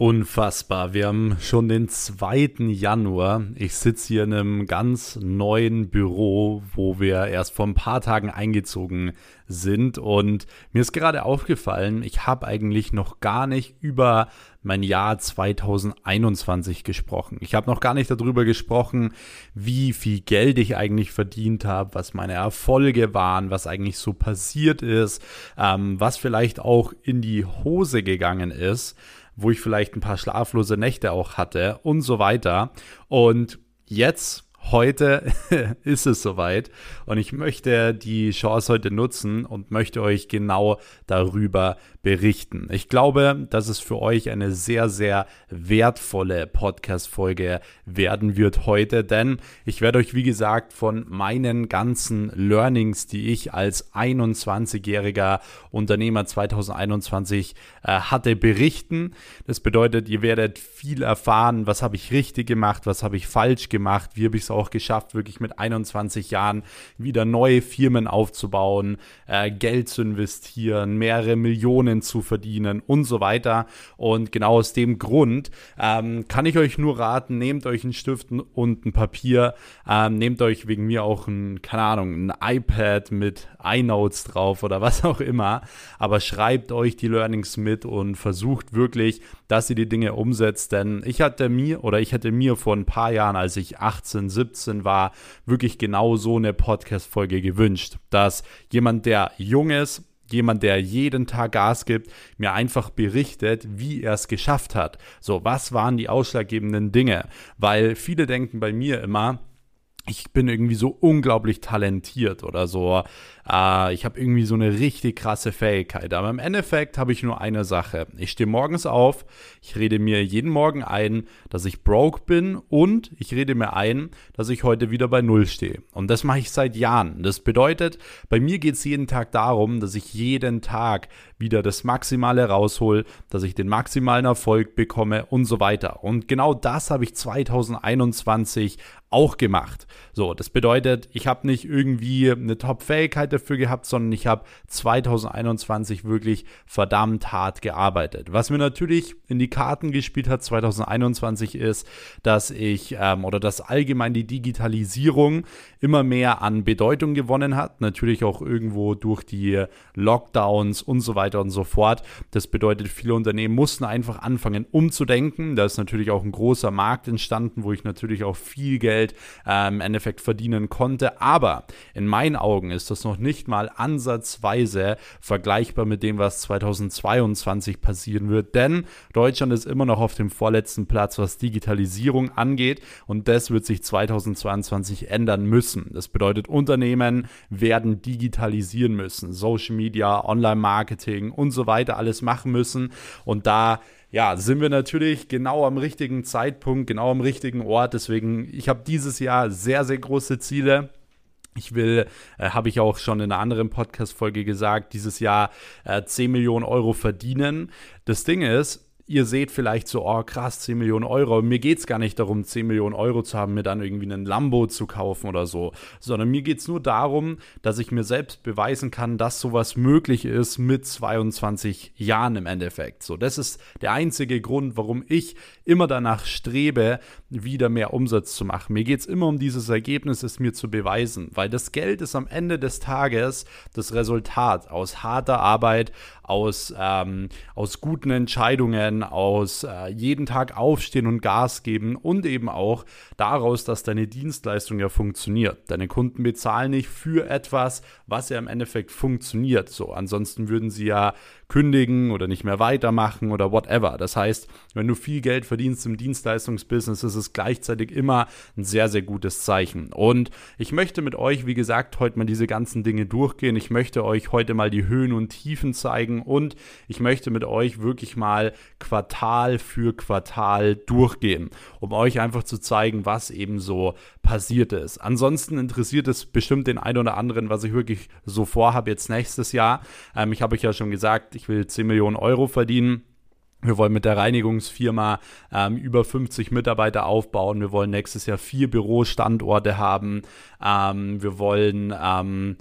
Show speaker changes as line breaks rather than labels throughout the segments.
Unfassbar. Wir haben schon den 2. Januar. Ich sitze hier in einem ganz neuen Büro, wo wir erst vor ein paar Tagen eingezogen sind. Und mir ist gerade aufgefallen, ich habe eigentlich noch gar nicht über mein Jahr 2021 gesprochen. Ich habe noch gar nicht darüber gesprochen, wie viel Geld ich eigentlich verdient habe, was meine Erfolge waren, was eigentlich so passiert ist, ähm, was vielleicht auch in die Hose gegangen ist wo ich vielleicht ein paar schlaflose Nächte auch hatte und so weiter. Und jetzt heute ist es soweit und ich möchte die Chance heute nutzen und möchte euch genau darüber berichten. Ich glaube, dass es für euch eine sehr, sehr wertvolle Podcast-Folge werden wird heute, denn ich werde euch, wie gesagt, von meinen ganzen Learnings, die ich als 21-jähriger Unternehmer 2021 äh, hatte, berichten. Das bedeutet, ihr werdet viel erfahren, was habe ich richtig gemacht, was habe ich falsch gemacht, wie habe ich es auch geschafft, wirklich mit 21 Jahren wieder neue Firmen aufzubauen, äh, Geld zu investieren, mehrere Millionen zu verdienen und so weiter. Und genau aus dem Grund ähm, kann ich euch nur raten, nehmt euch einen Stift und ein Papier, ähm, nehmt euch wegen mir auch ein, keine Ahnung, ein iPad mit iNotes drauf oder was auch immer, aber schreibt euch die Learnings mit und versucht wirklich, dass ihr die Dinge umsetzt, denn ich hatte mir oder ich hätte mir vor ein paar Jahren, als ich 18, 17 war, wirklich genau so eine Podcast-Folge gewünscht, dass jemand, der jung ist, jemand, der jeden Tag Gas gibt, mir einfach berichtet, wie er es geschafft hat. So, was waren die ausschlaggebenden Dinge? Weil viele denken bei mir immer, ich bin irgendwie so unglaublich talentiert oder so. Äh, ich habe irgendwie so eine richtig krasse Fähigkeit. Aber im Endeffekt habe ich nur eine Sache. Ich stehe morgens auf, ich rede mir jeden Morgen ein, dass ich broke bin und ich rede mir ein, dass ich heute wieder bei Null stehe. Und das mache ich seit Jahren. Das bedeutet, bei mir geht es jeden Tag darum, dass ich jeden Tag wieder das Maximale raushol, dass ich den maximalen Erfolg bekomme und so weiter. Und genau das habe ich 2021 auch gemacht. So, das bedeutet, ich habe nicht irgendwie eine Top-Fähigkeit dafür gehabt, sondern ich habe 2021 wirklich verdammt hart gearbeitet. Was mir natürlich in die Karten gespielt hat 2021 ist, dass ich ähm, oder dass allgemein die Digitalisierung immer mehr an Bedeutung gewonnen hat. Natürlich auch irgendwo durch die Lockdowns und so weiter und so fort. Das bedeutet, viele Unternehmen mussten einfach anfangen umzudenken. Da ist natürlich auch ein großer Markt entstanden, wo ich natürlich auch viel Geld äh, im Endeffekt verdienen konnte. Aber in meinen Augen ist das noch nicht mal ansatzweise vergleichbar mit dem, was 2022 passieren wird. Denn Deutschland ist immer noch auf dem vorletzten Platz, was Digitalisierung angeht. Und das wird sich 2022 ändern müssen müssen. Das bedeutet, Unternehmen werden digitalisieren müssen, Social Media, Online-Marketing und so weiter alles machen müssen. Und da ja, sind wir natürlich genau am richtigen Zeitpunkt, genau am richtigen Ort. Deswegen, ich habe dieses Jahr sehr, sehr große Ziele. Ich will, äh, habe ich auch schon in einer anderen Podcast-Folge gesagt, dieses Jahr äh, 10 Millionen Euro verdienen. Das Ding ist, ihr seht vielleicht so, oh krass, 10 Millionen Euro. Mir geht es gar nicht darum, 10 Millionen Euro zu haben, mir dann irgendwie einen Lambo zu kaufen oder so, sondern mir geht es nur darum, dass ich mir selbst beweisen kann, dass sowas möglich ist mit 22 Jahren im Endeffekt. So, das ist der einzige Grund, warum ich immer danach strebe, wieder mehr Umsatz zu machen. Mir geht es immer um dieses Ergebnis, es mir zu beweisen, weil das Geld ist am Ende des Tages das Resultat aus harter Arbeit, aus, ähm, aus guten Entscheidungen, aus äh, jeden Tag aufstehen und Gas geben und eben auch daraus, dass deine Dienstleistung ja funktioniert. Deine Kunden bezahlen nicht für etwas, was ja im Endeffekt funktioniert. So, ansonsten würden sie ja kündigen oder nicht mehr weitermachen oder whatever. Das heißt, wenn du viel Geld verdienst im Dienstleistungsbusiness, ist es gleichzeitig immer ein sehr, sehr gutes Zeichen. Und ich möchte mit euch, wie gesagt, heute mal diese ganzen Dinge durchgehen. Ich möchte euch heute mal die Höhen und Tiefen zeigen und ich möchte mit euch wirklich mal Quartal für Quartal durchgehen, um euch einfach zu zeigen, was eben so passiert ist. Ansonsten interessiert es bestimmt den einen oder anderen, was ich wirklich so vorhabe jetzt nächstes Jahr. Ähm, ich habe euch ja schon gesagt, ich will 10 Millionen Euro verdienen. Wir wollen mit der Reinigungsfirma ähm, über 50 Mitarbeiter aufbauen. Wir wollen nächstes Jahr vier Bürostandorte haben. Ähm, wir wollen ähm,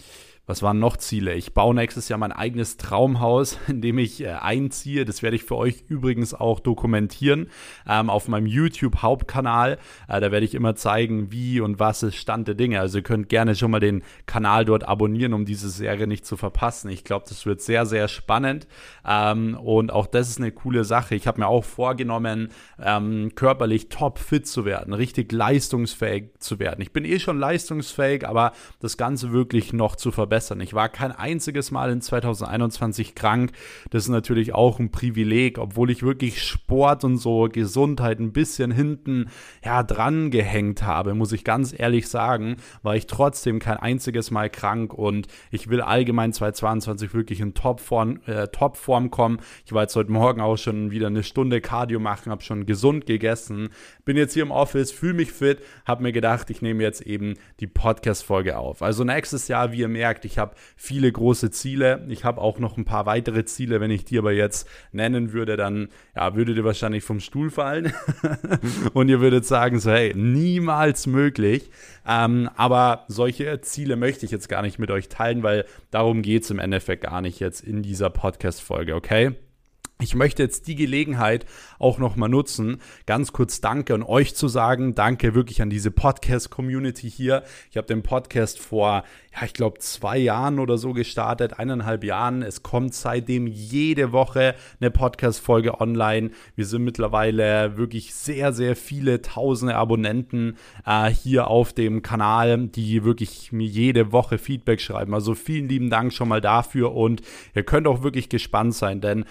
was waren noch Ziele? Ich baue nächstes Jahr mein eigenes Traumhaus, in dem ich äh, einziehe. Das werde ich für euch übrigens auch dokumentieren ähm, auf meinem YouTube-Hauptkanal. Äh, da werde ich immer zeigen, wie und was ist Stand der Dinge. Also ihr könnt gerne schon mal den Kanal dort abonnieren, um diese Serie nicht zu verpassen. Ich glaube, das wird sehr, sehr spannend. Ähm, und auch das ist eine coole Sache. Ich habe mir auch vorgenommen, ähm, körperlich top fit zu werden, richtig leistungsfähig zu werden. Ich bin eh schon leistungsfähig, aber das Ganze wirklich noch zu verbessern verbessern. Ich war kein einziges Mal in 2021 krank. Das ist natürlich auch ein Privileg, obwohl ich wirklich Sport und so Gesundheit ein bisschen hinten ja dran gehängt habe, muss ich ganz ehrlich sagen, war ich trotzdem kein einziges Mal krank und ich will allgemein 2022 wirklich in Topform, äh, Topform kommen. Ich war jetzt heute Morgen auch schon wieder eine Stunde Cardio machen, habe schon gesund gegessen, bin jetzt hier im Office, fühle mich fit, habe mir gedacht, ich nehme jetzt eben die Podcast-Folge auf. Also nächstes Jahr, wie ihr merkt, ich habe viele große Ziele. Ich habe auch noch ein paar weitere Ziele. Wenn ich die aber jetzt nennen würde, dann ja, würdet ihr wahrscheinlich vom Stuhl fallen. und ihr würdet sagen, so, hey, niemals möglich. Ähm, aber solche Ziele möchte ich jetzt gar nicht mit euch teilen, weil darum geht es im Endeffekt gar nicht jetzt in dieser Podcast-Folge, okay? Ich möchte jetzt die Gelegenheit auch nochmal nutzen, ganz kurz Danke an euch zu sagen. Danke wirklich an diese Podcast-Community hier. Ich habe den Podcast vor ja, ich glaube, zwei Jahren oder so gestartet, eineinhalb Jahren. Es kommt seitdem jede Woche eine Podcast-Folge online. Wir sind mittlerweile wirklich sehr, sehr viele tausende Abonnenten äh, hier auf dem Kanal, die wirklich mir jede Woche Feedback schreiben. Also vielen lieben Dank schon mal dafür und ihr könnt auch wirklich gespannt sein, denn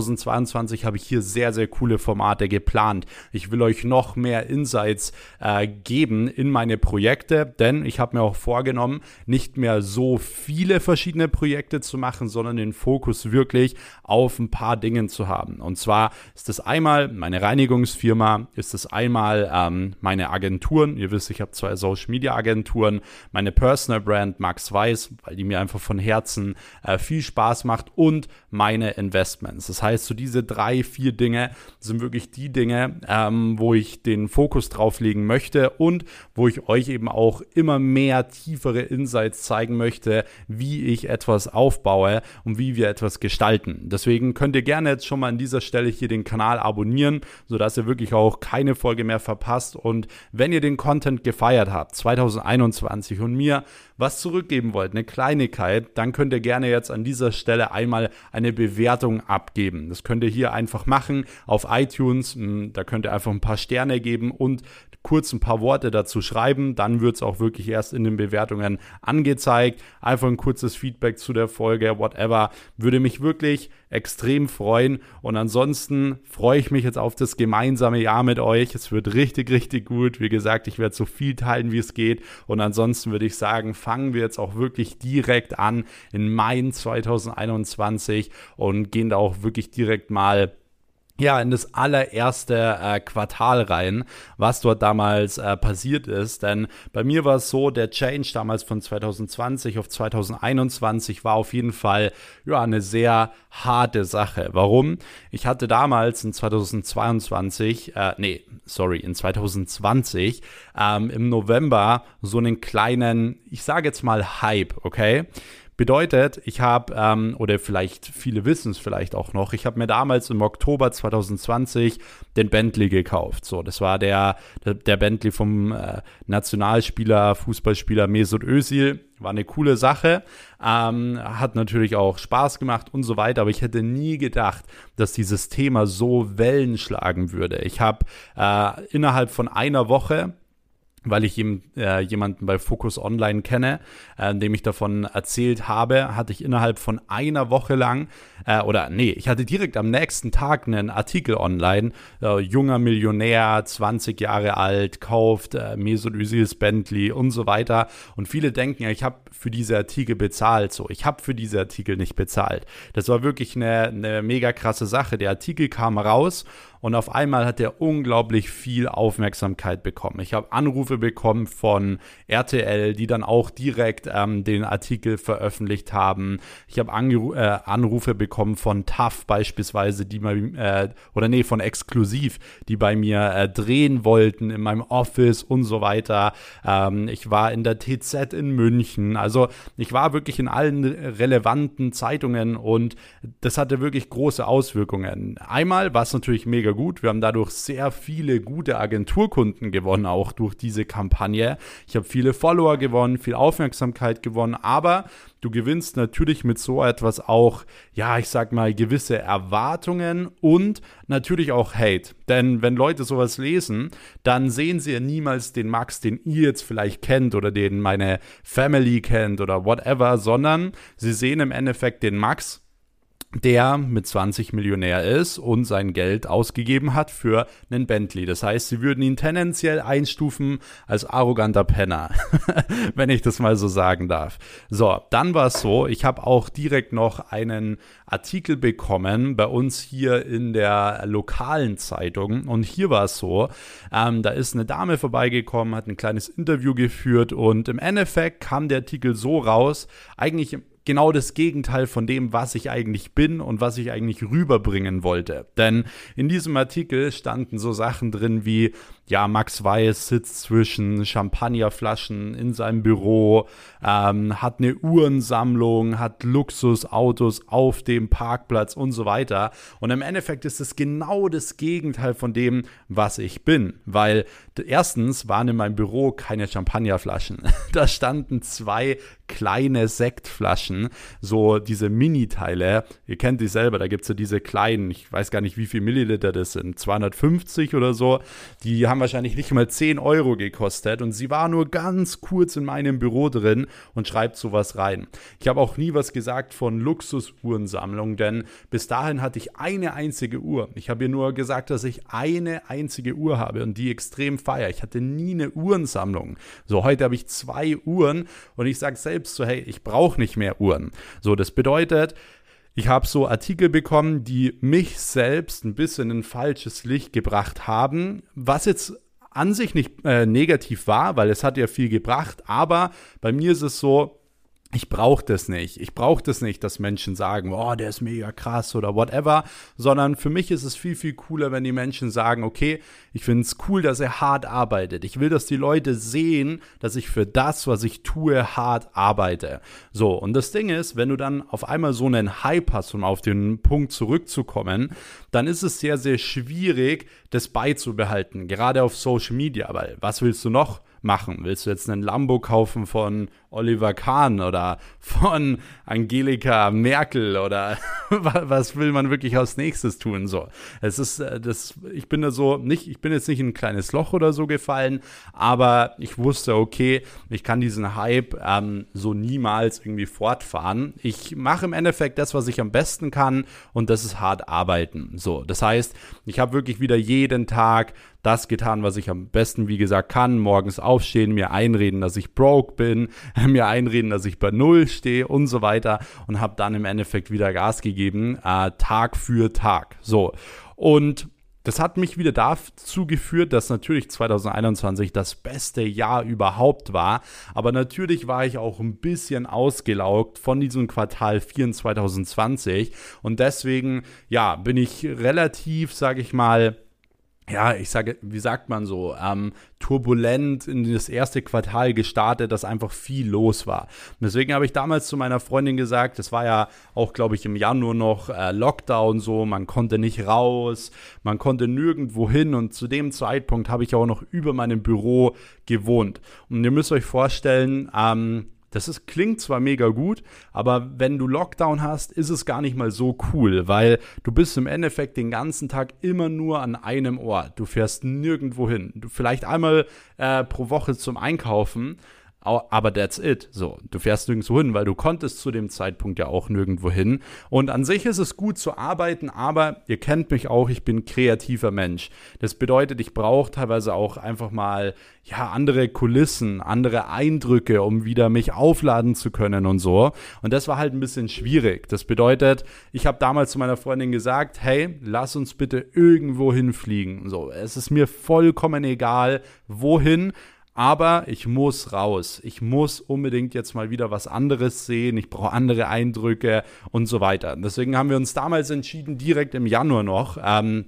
2022 habe ich hier sehr, sehr coole Formate geplant. Ich will euch noch mehr Insights äh, geben in meine Projekte, denn ich habe mir auch vorgenommen, nicht mehr so viele verschiedene Projekte zu machen, sondern den Fokus wirklich auf ein paar Dingen zu haben. Und zwar ist das einmal meine Reinigungsfirma, ist es einmal ähm, meine Agenturen. Ihr wisst, ich habe zwei Social Media Agenturen, meine Personal Brand Max Weiß, weil die mir einfach von Herzen äh, viel Spaß macht und meine Investments. Das heißt, so diese drei, vier Dinge sind wirklich die Dinge, ähm, wo ich den Fokus drauf legen möchte und wo ich euch eben auch immer mehr tiefere Insights zeigen möchte, wie ich etwas aufbaue und wie wir etwas gestalten. Deswegen könnt ihr gerne jetzt schon mal an dieser Stelle hier den Kanal abonnieren, sodass ihr wirklich auch keine Folge mehr verpasst. Und wenn ihr den Content gefeiert habt, 2021 und mir was zurückgeben wollt, eine Kleinigkeit, dann könnt ihr gerne jetzt an dieser Stelle einmal eine Bewertung abgeben. Das könnt ihr hier einfach machen auf iTunes. Hm, da könnt ihr einfach ein paar Sterne geben und kurz ein paar Worte dazu schreiben. Dann wird es auch wirklich erst in den Bewertungen angezeigt. Einfach ein kurzes Feedback zu der Folge, whatever. Würde mich wirklich extrem freuen. Und ansonsten freue ich mich jetzt auf das gemeinsame Jahr mit euch. Es wird richtig, richtig gut. Wie gesagt, ich werde so viel teilen, wie es geht. Und ansonsten würde ich sagen, fangen wir jetzt auch wirklich direkt an in Mai 2021 und gehen da auch wirklich direkt mal ja, in das allererste äh, Quartal rein, was dort damals äh, passiert ist. Denn bei mir war es so, der Change damals von 2020 auf 2021 war auf jeden Fall ja, eine sehr harte Sache. Warum? Ich hatte damals in 2022, äh, nee, sorry, in 2020 ähm, im November so einen kleinen, ich sage jetzt mal Hype, okay? Bedeutet, ich habe, ähm, oder vielleicht viele wissen es vielleicht auch noch, ich habe mir damals im Oktober 2020 den Bentley gekauft. So, das war der, der, der Bentley vom äh, Nationalspieler, Fußballspieler Mesut Özil. War eine coole Sache, ähm, hat natürlich auch Spaß gemacht und so weiter, aber ich hätte nie gedacht, dass dieses Thema so Wellen schlagen würde. Ich habe äh, innerhalb von einer Woche weil ich ihm, äh, jemanden bei Focus Online kenne, äh, dem ich davon erzählt habe, hatte ich innerhalb von einer Woche lang, äh, oder nee, ich hatte direkt am nächsten Tag einen Artikel online, äh, junger Millionär, 20 Jahre alt, kauft äh, Mesut Özils Bentley und so weiter. Und viele denken, ich habe für diese Artikel bezahlt. So, ich habe für diese Artikel nicht bezahlt. Das war wirklich eine, eine mega krasse Sache. Der Artikel kam raus und auf einmal hat der unglaublich viel Aufmerksamkeit bekommen. Ich habe Anrufe bekommen von RTL, die dann auch direkt ähm, den Artikel veröffentlicht haben. Ich habe äh, Anrufe bekommen von TAF beispielsweise, die mal, äh, oder nee, von Exklusiv, die bei mir äh, drehen wollten in meinem Office und so weiter. Ähm, ich war in der TZ in München. Also ich war wirklich in allen relevanten Zeitungen und das hatte wirklich große Auswirkungen. Einmal war es natürlich mega gut. Wir haben dadurch sehr viele gute Agenturkunden gewonnen, auch durch diese Kampagne. Ich habe viele Follower gewonnen, viel Aufmerksamkeit gewonnen, aber du gewinnst natürlich mit so etwas auch, ja, ich sag mal, gewisse Erwartungen und natürlich auch Hate. Denn wenn Leute sowas lesen, dann sehen sie ja niemals den Max, den ihr jetzt vielleicht kennt oder den meine Family kennt oder whatever, sondern sie sehen im Endeffekt den Max, der mit 20 Millionär ist und sein Geld ausgegeben hat für einen Bentley. Das heißt, sie würden ihn tendenziell einstufen als arroganter Penner, wenn ich das mal so sagen darf. So, dann war es so, ich habe auch direkt noch einen Artikel bekommen bei uns hier in der lokalen Zeitung und hier war es so, ähm, da ist eine Dame vorbeigekommen, hat ein kleines Interview geführt und im Endeffekt kam der Artikel so raus, eigentlich genau das Gegenteil von dem, was ich eigentlich bin und was ich eigentlich rüberbringen wollte. Denn in diesem Artikel standen so Sachen drin wie, ja, Max Weiß sitzt zwischen Champagnerflaschen in seinem Büro, ähm, hat eine Uhrensammlung, hat Luxusautos auf dem Parkplatz und so weiter. Und im Endeffekt ist es genau das Gegenteil von dem, was ich bin. Weil erstens waren in meinem Büro keine Champagnerflaschen. da standen zwei kleine Sektflaschen, so diese Mini-Teile. Ihr kennt die selber, da gibt es ja diese kleinen, ich weiß gar nicht, wie viel Milliliter das sind, 250 oder so. Die haben wahrscheinlich nicht mal 10 Euro gekostet und sie war nur ganz kurz in meinem Büro drin und schreibt sowas rein. Ich habe auch nie was gesagt von Luxusuhrensammlung, denn bis dahin hatte ich eine einzige Uhr. Ich habe ihr nur gesagt, dass ich eine einzige Uhr habe und die extrem feier. Ich hatte nie eine Uhrensammlung. So, heute habe ich zwei Uhren und ich sage selbst so, hey, ich brauche nicht mehr Uhren. So, das bedeutet, ich habe so Artikel bekommen, die mich selbst ein bisschen in falsches Licht gebracht haben, was jetzt an sich nicht äh, negativ war, weil es hat ja viel gebracht, aber bei mir ist es so, ich brauche das nicht. Ich brauche das nicht, dass Menschen sagen, oh, der ist mega krass oder whatever, sondern für mich ist es viel, viel cooler, wenn die Menschen sagen, okay, ich finde es cool, dass er hart arbeitet. Ich will, dass die Leute sehen, dass ich für das, was ich tue, hart arbeite. So, und das Ding ist, wenn du dann auf einmal so einen Hype hast, um auf den Punkt zurückzukommen, dann ist es sehr, sehr schwierig, das beizubehalten, gerade auf Social Media, weil was willst du noch? Machen? Willst du jetzt einen Lambo kaufen von Oliver Kahn oder von Angelika Merkel oder was will man wirklich als nächstes tun? So, es ist äh, das, ich bin da so nicht, ich bin jetzt nicht in ein kleines Loch oder so gefallen, aber ich wusste, okay, ich kann diesen Hype ähm, so niemals irgendwie fortfahren. Ich mache im Endeffekt das, was ich am besten kann und das ist hart arbeiten. So, das heißt, ich habe wirklich wieder jeden Tag das getan, was ich am besten, wie gesagt, kann. Morgens aufstehen, mir einreden, dass ich broke bin, mir einreden, dass ich bei Null stehe und so weiter und habe dann im Endeffekt wieder Gas gegeben, äh, Tag für Tag. So. Und das hat mich wieder dazu geführt, dass natürlich 2021 das beste Jahr überhaupt war. Aber natürlich war ich auch ein bisschen ausgelaugt von diesem Quartal 4 in 2020. Und deswegen, ja, bin ich relativ, sage ich mal, ja, ich sage, wie sagt man so, ähm, turbulent in das erste Quartal gestartet, dass einfach viel los war. Und deswegen habe ich damals zu meiner Freundin gesagt, das war ja auch, glaube ich, im Januar noch äh, Lockdown so, man konnte nicht raus, man konnte nirgendwo hin und zu dem Zeitpunkt habe ich auch noch über meinem Büro gewohnt. Und ihr müsst euch vorstellen, ähm, das ist, klingt zwar mega gut, aber wenn du Lockdown hast, ist es gar nicht mal so cool, weil du bist im Endeffekt den ganzen Tag immer nur an einem Ort. Du fährst nirgendwo hin. Du vielleicht einmal äh, pro Woche zum Einkaufen, aber that's it. So, du fährst nirgendwo hin, weil du konntest zu dem Zeitpunkt ja auch nirgendwo hin. Und an sich ist es gut zu arbeiten, aber ihr kennt mich auch, ich bin kreativer Mensch. Das bedeutet, ich brauche teilweise auch einfach mal ja andere Kulissen, andere Eindrücke, um wieder mich aufladen zu können und so. Und das war halt ein bisschen schwierig. Das bedeutet, ich habe damals zu meiner Freundin gesagt, hey, lass uns bitte irgendwo hinfliegen. So, es ist mir vollkommen egal, wohin aber ich muss raus. Ich muss unbedingt jetzt mal wieder was anderes sehen. Ich brauche andere Eindrücke und so weiter. Deswegen haben wir uns damals entschieden, direkt im Januar noch. Ähm,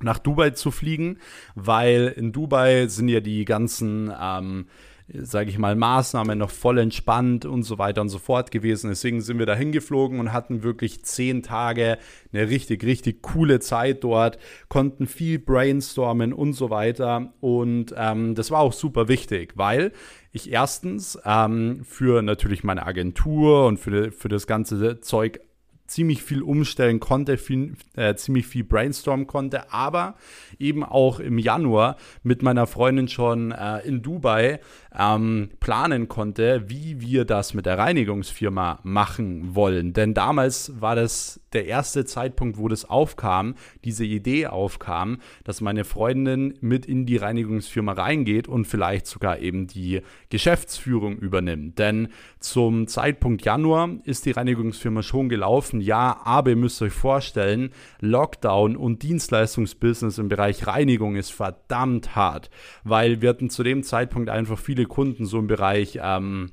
nach Dubai zu fliegen, weil in Dubai sind ja die ganzen ähm, sage ich mal, Maßnahmen noch voll entspannt und so weiter und so fort gewesen. Deswegen sind wir da hingeflogen und hatten wirklich zehn Tage eine richtig, richtig coole Zeit dort, konnten viel brainstormen und so weiter. Und ähm, das war auch super wichtig, weil ich erstens ähm, für natürlich meine Agentur und für, für das ganze Zeug ziemlich viel umstellen konnte, viel, äh, ziemlich viel brainstormen konnte, aber eben auch im Januar mit meiner Freundin schon äh, in Dubai ähm, planen konnte, wie wir das mit der Reinigungsfirma machen wollen. Denn damals war das der erste Zeitpunkt, wo das aufkam, diese Idee aufkam, dass meine Freundin mit in die Reinigungsfirma reingeht und vielleicht sogar eben die Geschäftsführung übernimmt. Denn zum Zeitpunkt Januar ist die Reinigungsfirma schon gelaufen. Ja, aber ihr müsst euch vorstellen, Lockdown und Dienstleistungsbusiness im Bereich Reinigung ist verdammt hart, weil wir hatten zu dem Zeitpunkt einfach viele Kunden so im Bereich ähm,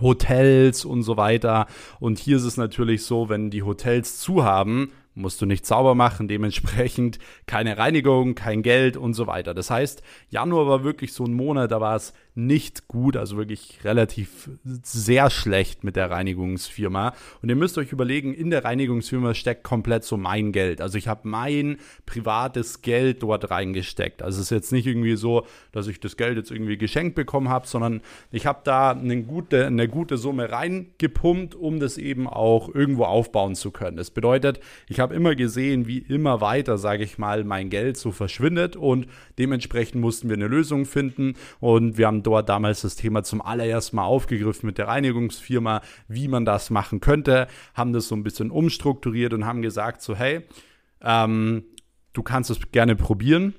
Hotels und so weiter. Und hier ist es natürlich so, wenn die Hotels zu haben, musst du nicht sauber machen, dementsprechend keine Reinigung, kein Geld und so weiter. Das heißt, Januar war wirklich so ein Monat, da war es nicht gut, also wirklich relativ sehr schlecht mit der Reinigungsfirma. Und ihr müsst euch überlegen, in der Reinigungsfirma steckt komplett so mein Geld. Also ich habe mein privates Geld dort reingesteckt. Also es ist jetzt nicht irgendwie so, dass ich das Geld jetzt irgendwie geschenkt bekommen habe, sondern ich habe da eine gute, eine gute Summe reingepumpt, um das eben auch irgendwo aufbauen zu können. Das bedeutet, ich habe immer gesehen, wie immer weiter, sage ich mal, mein Geld so verschwindet und dementsprechend mussten wir eine Lösung finden und wir haben dort damals das Thema zum allerersten Mal aufgegriffen mit der Reinigungsfirma, wie man das machen könnte, haben das so ein bisschen umstrukturiert und haben gesagt, so hey, ähm, du kannst es gerne probieren.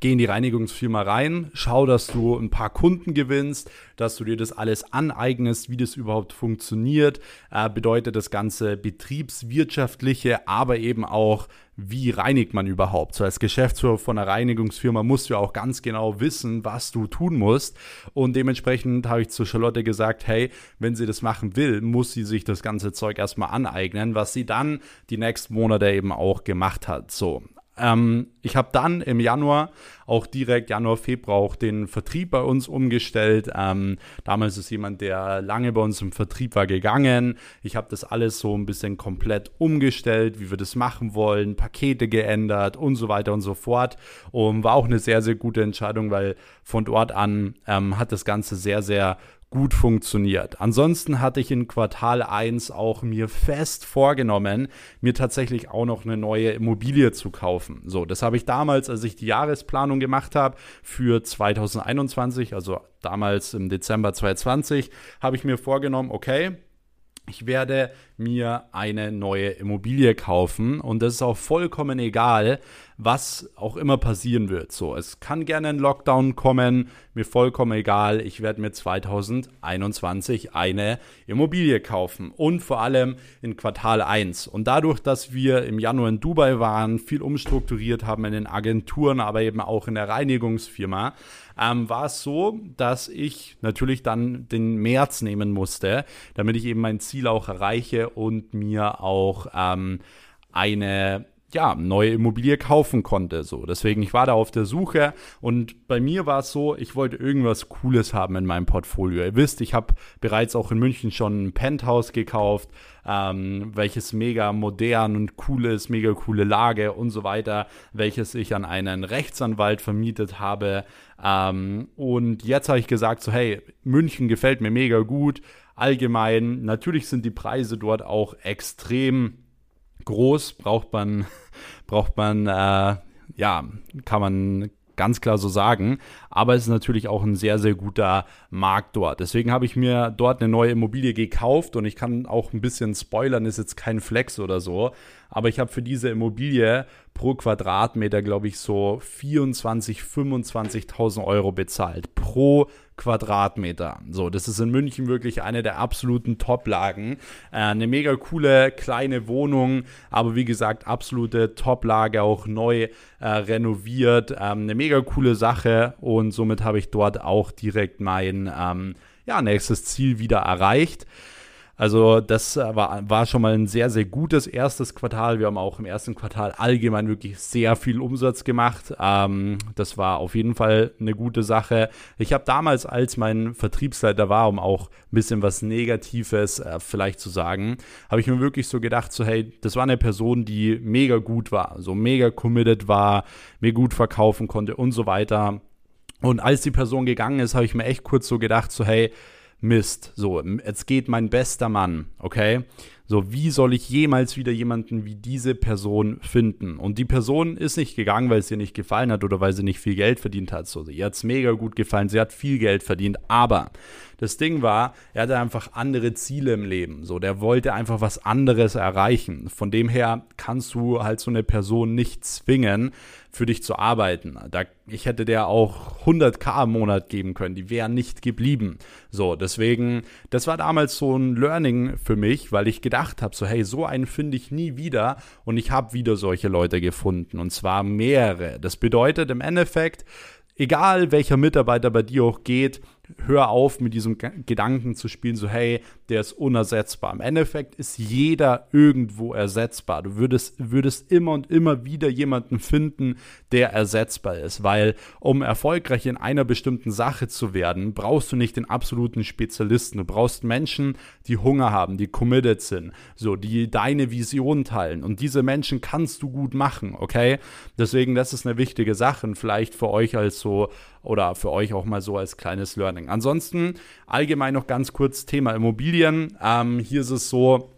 Geh in die Reinigungsfirma rein, schau, dass du ein paar Kunden gewinnst, dass du dir das alles aneignest, wie das überhaupt funktioniert, äh, bedeutet das ganze betriebswirtschaftliche, aber eben auch, wie reinigt man überhaupt. So als Geschäftsführer von einer Reinigungsfirma musst du ja auch ganz genau wissen, was du tun musst. Und dementsprechend habe ich zu Charlotte gesagt, hey, wenn sie das machen will, muss sie sich das ganze Zeug erstmal aneignen, was sie dann die nächsten Monate eben auch gemacht hat. So, ähm, ich habe dann im Januar auch direkt Januar, Februar auch den Vertrieb bei uns umgestellt. Ähm, damals ist jemand, der lange bei uns im Vertrieb war, gegangen. Ich habe das alles so ein bisschen komplett umgestellt, wie wir das machen wollen, Pakete geändert und so weiter und so fort. Und war auch eine sehr, sehr gute Entscheidung, weil von dort an ähm, hat das Ganze sehr, sehr gut funktioniert. Ansonsten hatte ich in Quartal 1 auch mir fest vorgenommen, mir tatsächlich auch noch eine neue Immobilie zu kaufen. So, das habe ich damals, als ich die Jahresplanung gemacht habe für 2021, also damals im Dezember 2020, habe ich mir vorgenommen, okay, ich werde mir eine neue Immobilie kaufen und das ist auch vollkommen egal, was auch immer passieren wird. So, es kann gerne ein Lockdown kommen, mir vollkommen egal. Ich werde mir 2021 eine Immobilie kaufen und vor allem in Quartal 1. Und dadurch, dass wir im Januar in Dubai waren, viel umstrukturiert haben in den Agenturen, aber eben auch in der Reinigungsfirma, ähm, war es so, dass ich natürlich dann den März nehmen musste, damit ich eben mein Ziel auch erreiche und mir auch ähm, eine ja, neue Immobilie kaufen konnte. So, deswegen, ich war da auf der Suche und bei mir war es so, ich wollte irgendwas Cooles haben in meinem Portfolio. Ihr wisst, ich habe bereits auch in München schon ein Penthouse gekauft, ähm, welches mega modern und cool ist, mega coole Lage und so weiter, welches ich an einen Rechtsanwalt vermietet habe. Ähm, und jetzt habe ich gesagt, so, hey, München gefällt mir mega gut. Allgemein, natürlich sind die Preise dort auch extrem groß, braucht man, braucht man, äh, ja, kann man ganz klar so sagen. Aber es ist natürlich auch ein sehr, sehr guter Markt dort. Deswegen habe ich mir dort eine neue Immobilie gekauft und ich kann auch ein bisschen spoilern, ist jetzt kein Flex oder so. Aber ich habe für diese Immobilie pro Quadratmeter, glaube ich, so 24.000, 25.000 Euro bezahlt. Pro Quadratmeter. So, das ist in München wirklich eine der absoluten Top-Lagen. Äh, eine mega coole kleine Wohnung, aber wie gesagt, absolute Top-Lage, auch neu äh, renoviert. Ähm, eine mega coole Sache und somit habe ich dort auch direkt mein ähm, ja, nächstes Ziel wieder erreicht. Also das war, war schon mal ein sehr, sehr gutes erstes Quartal. Wir haben auch im ersten Quartal allgemein wirklich sehr viel Umsatz gemacht. Ähm, das war auf jeden Fall eine gute Sache. Ich habe damals, als mein Vertriebsleiter war, um auch ein bisschen was Negatives äh, vielleicht zu sagen, habe ich mir wirklich so gedacht, so hey, das war eine Person, die mega gut war, so mega committed war, mir gut verkaufen konnte und so weiter. Und als die Person gegangen ist, habe ich mir echt kurz so gedacht, so hey, Mist, so, jetzt geht mein bester Mann, okay? So, wie soll ich jemals wieder jemanden wie diese Person finden? Und die Person ist nicht gegangen, weil es ihr nicht gefallen hat oder weil sie nicht viel Geld verdient hat. So, ihr hat es mega gut gefallen, sie hat viel Geld verdient, aber das Ding war, er hatte einfach andere Ziele im Leben. So, der wollte einfach was anderes erreichen. Von dem her kannst du halt so eine Person nicht zwingen, für dich zu arbeiten. Da, ich hätte der auch 100k im Monat geben können, die wären nicht geblieben. So, deswegen, das war damals so ein Learning für mich, weil ich gedacht habe, so hey, so einen finde ich nie wieder und ich habe wieder solche Leute gefunden und zwar mehrere. Das bedeutet im Endeffekt, egal welcher Mitarbeiter bei dir auch geht, hör auf, mit diesem Gedanken zu spielen, so hey, der ist unersetzbar. Im Endeffekt ist jeder irgendwo ersetzbar. Du würdest, würdest immer und immer wieder jemanden finden, der ersetzbar ist, weil um erfolgreich in einer bestimmten Sache zu werden, brauchst du nicht den absoluten Spezialisten. Du brauchst Menschen, die Hunger haben, die committed sind, so, die deine Vision teilen. Und diese Menschen kannst du gut machen, okay? Deswegen, das ist eine wichtige Sache und vielleicht für euch als so oder für euch auch mal so als kleines Learning. Ansonsten allgemein noch ganz kurz Thema Immobilien. Ähm, hier ist es so,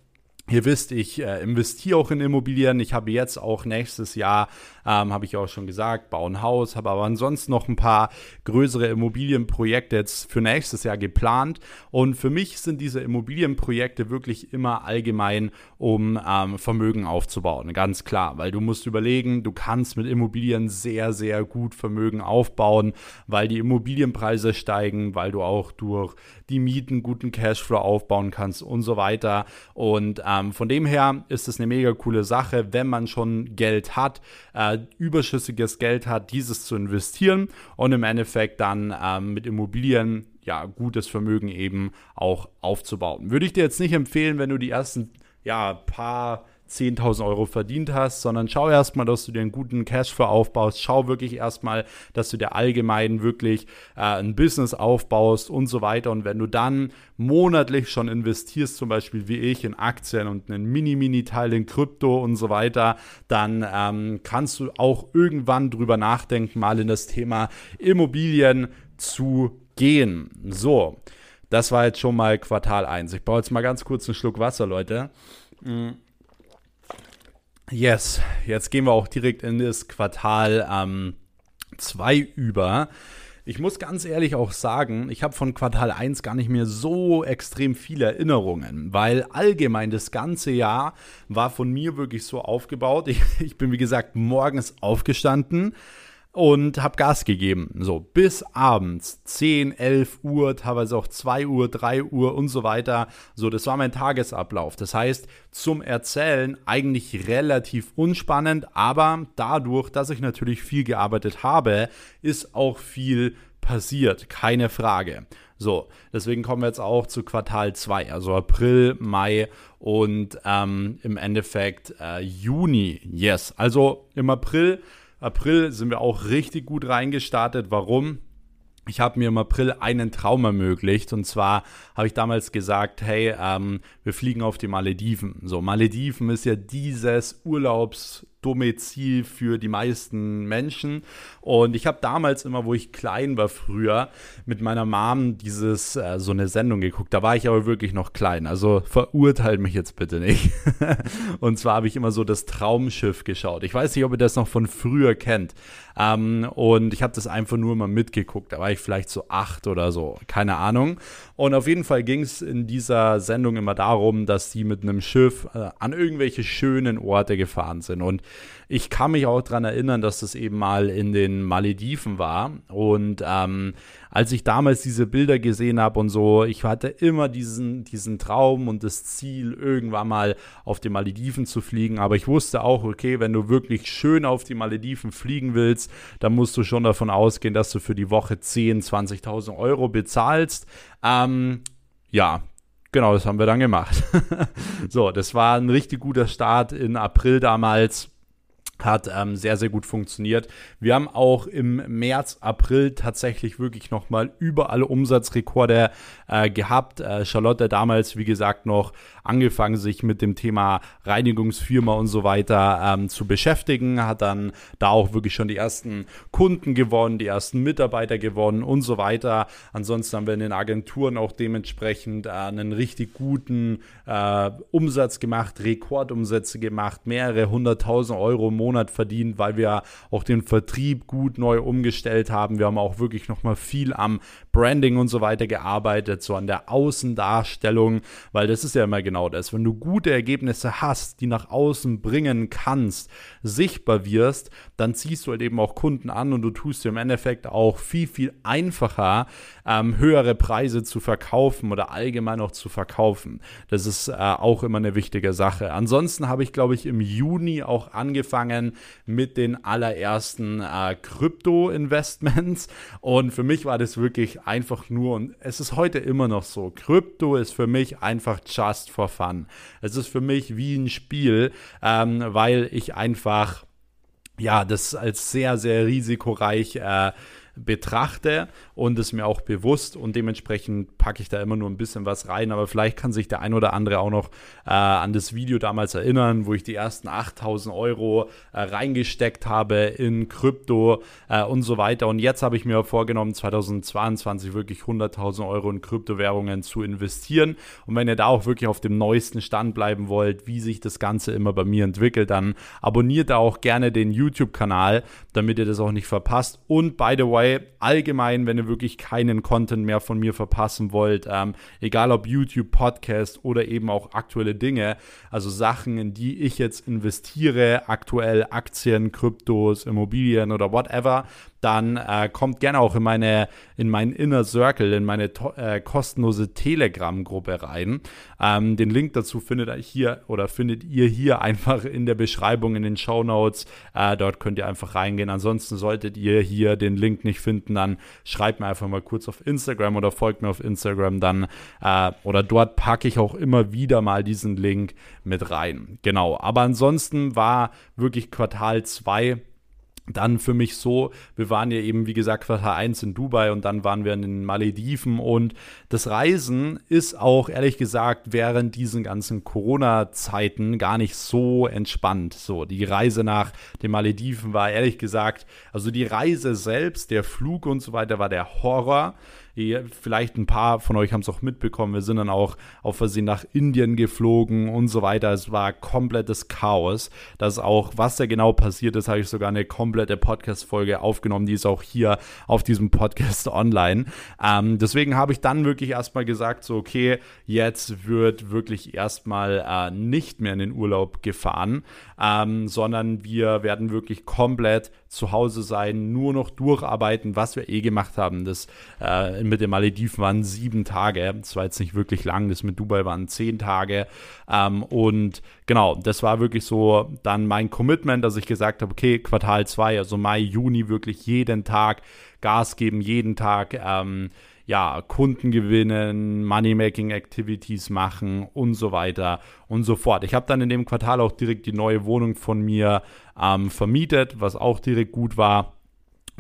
Ihr wisst, ich äh, investiere auch in Immobilien. Ich habe jetzt auch nächstes Jahr, ähm, habe ich auch schon gesagt, bauen Haus, habe aber ansonsten noch ein paar größere Immobilienprojekte jetzt für nächstes Jahr geplant. Und für mich sind diese Immobilienprojekte wirklich immer allgemein, um ähm, Vermögen aufzubauen. Ganz klar, weil du musst überlegen, du kannst mit Immobilien sehr, sehr gut Vermögen aufbauen, weil die Immobilienpreise steigen, weil du auch durch die Mieten guten Cashflow aufbauen kannst und so weiter. Und ähm, von dem her ist es eine mega coole Sache, wenn man schon Geld hat, äh, überschüssiges Geld hat, dieses zu investieren und im Endeffekt dann ähm, mit Immobilien ja gutes Vermögen eben auch aufzubauen. Würde ich dir jetzt nicht empfehlen, wenn du die ersten ja paar 10.000 Euro verdient hast, sondern schau erstmal, dass du dir einen guten Cashflow aufbaust. Schau wirklich erstmal, dass du dir allgemein wirklich äh, ein Business aufbaust und so weiter. Und wenn du dann monatlich schon investierst, zum Beispiel wie ich in Aktien und einen mini-mini-Teil in Krypto und so weiter, dann ähm, kannst du auch irgendwann drüber nachdenken, mal in das Thema Immobilien zu gehen. So. Das war jetzt schon mal Quartal 1. Ich brauche jetzt mal ganz kurz einen Schluck Wasser, Leute. Mhm. Yes, jetzt gehen wir auch direkt in das Quartal 2 ähm, über. Ich muss ganz ehrlich auch sagen, ich habe von Quartal 1 gar nicht mehr so extrem viele Erinnerungen, weil allgemein das ganze Jahr war von mir wirklich so aufgebaut. Ich, ich bin, wie gesagt, morgens aufgestanden, und habe Gas gegeben. So, bis abends 10, 11 Uhr, teilweise auch 2 Uhr, 3 Uhr und so weiter. So, das war mein Tagesablauf. Das heißt, zum Erzählen eigentlich relativ unspannend, aber dadurch, dass ich natürlich viel gearbeitet habe, ist auch viel passiert, keine Frage. So, deswegen kommen wir jetzt auch zu Quartal 2, also April, Mai und ähm, im Endeffekt äh, Juni. Yes, also im April April sind wir auch richtig gut reingestartet. Warum? ich habe mir im April einen Traum ermöglicht. Und zwar habe ich damals gesagt, hey, ähm, wir fliegen auf die Malediven. So, Malediven ist ja dieses Urlaubs, Domizil für die meisten Menschen. Und ich habe damals immer, wo ich klein war früher, mit meiner Mom dieses, äh, so eine Sendung geguckt. Da war ich aber wirklich noch klein. Also verurteilt mich jetzt bitte nicht. und zwar habe ich immer so das Traumschiff geschaut. Ich weiß nicht, ob ihr das noch von früher kennt. Ähm, und ich habe das einfach nur mal mitgeguckt. Da war ich vielleicht so acht oder so. Keine Ahnung. Und auf jeden Fall ging es in dieser Sendung immer darum, dass die mit einem Schiff äh, an irgendwelche schönen Orte gefahren sind. Und ich kann mich auch daran erinnern, dass das eben mal in den Malediven war. Und ähm, als ich damals diese Bilder gesehen habe und so, ich hatte immer diesen, diesen Traum und das Ziel, irgendwann mal auf die Malediven zu fliegen. Aber ich wusste auch, okay, wenn du wirklich schön auf die Malediven fliegen willst, dann musst du schon davon ausgehen, dass du für die Woche 10.000, 20.000 Euro bezahlst. Ähm, ja, genau, das haben wir dann gemacht. so, das war ein richtig guter Start in April damals hat ähm, sehr, sehr gut funktioniert. Wir haben auch im März, April tatsächlich wirklich nochmal über alle Umsatzrekorde äh, gehabt. Äh, Charlotte damals, wie gesagt, noch angefangen, sich mit dem Thema Reinigungsfirma und so weiter ähm, zu beschäftigen, hat dann da auch wirklich schon die ersten Kunden gewonnen, die ersten Mitarbeiter gewonnen und so weiter. Ansonsten haben wir in den Agenturen auch dementsprechend äh, einen richtig guten äh, Umsatz gemacht, Rekordumsätze gemacht, mehrere hunderttausend Euro im Monat Monat verdient, weil wir auch den Vertrieb gut neu umgestellt haben. Wir haben auch wirklich nochmal viel am Branding und so weiter gearbeitet, so an der Außendarstellung, weil das ist ja immer genau das. Wenn du gute Ergebnisse hast, die nach außen bringen kannst, sichtbar wirst, dann ziehst du halt eben auch Kunden an und du tust dir im Endeffekt auch viel, viel einfacher, ähm, höhere Preise zu verkaufen oder allgemein auch zu verkaufen. Das ist äh, auch immer eine wichtige Sache. Ansonsten habe ich, glaube ich, im Juni auch angefangen, angefangen mit den allerersten äh, Krypto-Investments. Und für mich war das wirklich einfach nur, und es ist heute immer noch so, Krypto ist für mich einfach just for fun. Es ist für mich wie ein Spiel, ähm, weil ich einfach, ja, das als sehr, sehr risikoreich äh, betrachte und es mir auch bewusst und dementsprechend packe ich da immer nur ein bisschen was rein. Aber vielleicht kann sich der ein oder andere auch noch äh, an das Video damals erinnern, wo ich die ersten 8000 Euro äh, reingesteckt habe in Krypto äh, und so weiter. Und jetzt habe ich mir vorgenommen, 2022 wirklich 100.000 Euro in Kryptowährungen zu investieren. Und wenn ihr da auch wirklich auf dem neuesten Stand bleiben wollt, wie sich das Ganze immer bei mir entwickelt, dann abonniert da auch gerne den YouTube-Kanal, damit ihr das auch nicht verpasst. Und by the way, Allgemein, wenn ihr wirklich keinen Content mehr von mir verpassen wollt, ähm, egal ob YouTube, Podcast oder eben auch aktuelle Dinge, also Sachen, in die ich jetzt investiere, aktuell Aktien, Kryptos, Immobilien oder whatever, dann äh, kommt gerne auch in meine in meinen Inner Circle, in meine äh, kostenlose Telegram-Gruppe rein. Ähm, den Link dazu findet ihr hier oder findet ihr hier einfach in der Beschreibung in den Show Notes. Äh, dort könnt ihr einfach reingehen. Ansonsten solltet ihr hier den Link nicht finden, dann schreibt mir einfach mal kurz auf Instagram oder folgt mir auf Instagram dann äh, oder dort packe ich auch immer wieder mal diesen Link mit rein. Genau. Aber ansonsten war wirklich Quartal 2 dann für mich so, wir waren ja eben, wie gesagt, Quartal 1 in Dubai und dann waren wir in den Malediven und das Reisen ist auch, ehrlich gesagt, während diesen ganzen Corona-Zeiten gar nicht so entspannt. So, die Reise nach den Malediven war ehrlich gesagt, also die Reise selbst, der Flug und so weiter war der Horror. Vielleicht ein paar von euch haben es auch mitbekommen. Wir sind dann auch auf Versehen nach Indien geflogen und so weiter. Es war komplettes Chaos. Das auch, was da genau passiert ist, habe ich sogar eine komplette Podcast-Folge aufgenommen. Die ist auch hier auf diesem Podcast online. Ähm, deswegen habe ich dann wirklich erstmal gesagt, so, okay, jetzt wird wirklich erstmal äh, nicht mehr in den Urlaub gefahren, ähm, sondern wir werden wirklich komplett zu Hause sein, nur noch durcharbeiten, was wir eh gemacht haben. Das äh, mit den Malediven waren sieben Tage. Das war jetzt nicht wirklich lang. Das mit Dubai waren zehn Tage. Ähm, und genau, das war wirklich so dann mein Commitment, dass ich gesagt habe, okay, Quartal 2, also Mai, Juni, wirklich jeden Tag Gas geben, jeden Tag. Ähm, ja, Kunden gewinnen, Money-Making-Activities machen und so weiter und so fort. Ich habe dann in dem Quartal auch direkt die neue Wohnung von mir ähm, vermietet, was auch direkt gut war.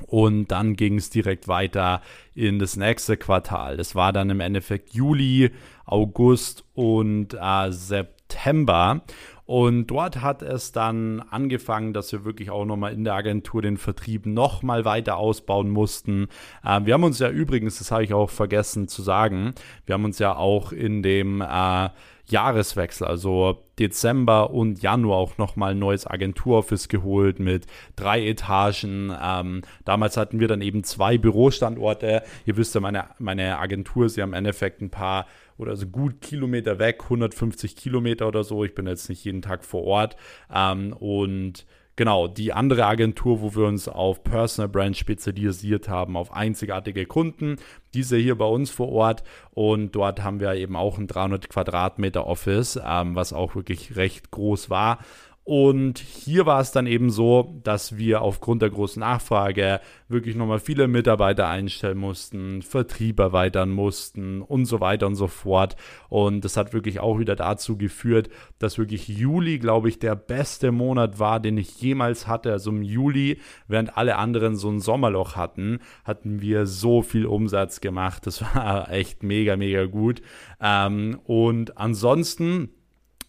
Und dann ging es direkt weiter in das nächste Quartal. Das war dann im Endeffekt Juli, August und äh, September. Und dort hat es dann angefangen, dass wir wirklich auch nochmal in der Agentur den Vertrieb nochmal weiter ausbauen mussten. Äh, wir haben uns ja übrigens, das habe ich auch vergessen zu sagen, wir haben uns ja auch in dem äh, Jahreswechsel, also Dezember und Januar auch nochmal ein neues Agenturoffice geholt mit drei Etagen. Ähm, damals hatten wir dann eben zwei Bürostandorte. Ihr wisst ja, meine, meine Agentur ist ja im Endeffekt ein paar oder so gut Kilometer weg, 150 Kilometer oder so. Ich bin jetzt nicht jeden Tag vor Ort. Ähm, und Genau, die andere Agentur, wo wir uns auf Personal Brand spezialisiert haben, auf einzigartige Kunden, diese hier bei uns vor Ort. Und dort haben wir eben auch ein 300 Quadratmeter Office, ähm, was auch wirklich recht groß war und hier war es dann eben so, dass wir aufgrund der großen Nachfrage wirklich nochmal viele Mitarbeiter einstellen mussten, Vertrieb erweitern mussten und so weiter und so fort. Und das hat wirklich auch wieder dazu geführt, dass wirklich Juli, glaube ich, der beste Monat war, den ich jemals hatte. Also im Juli, während alle anderen so ein Sommerloch hatten, hatten wir so viel Umsatz gemacht. Das war echt mega, mega gut. Ähm, und ansonsten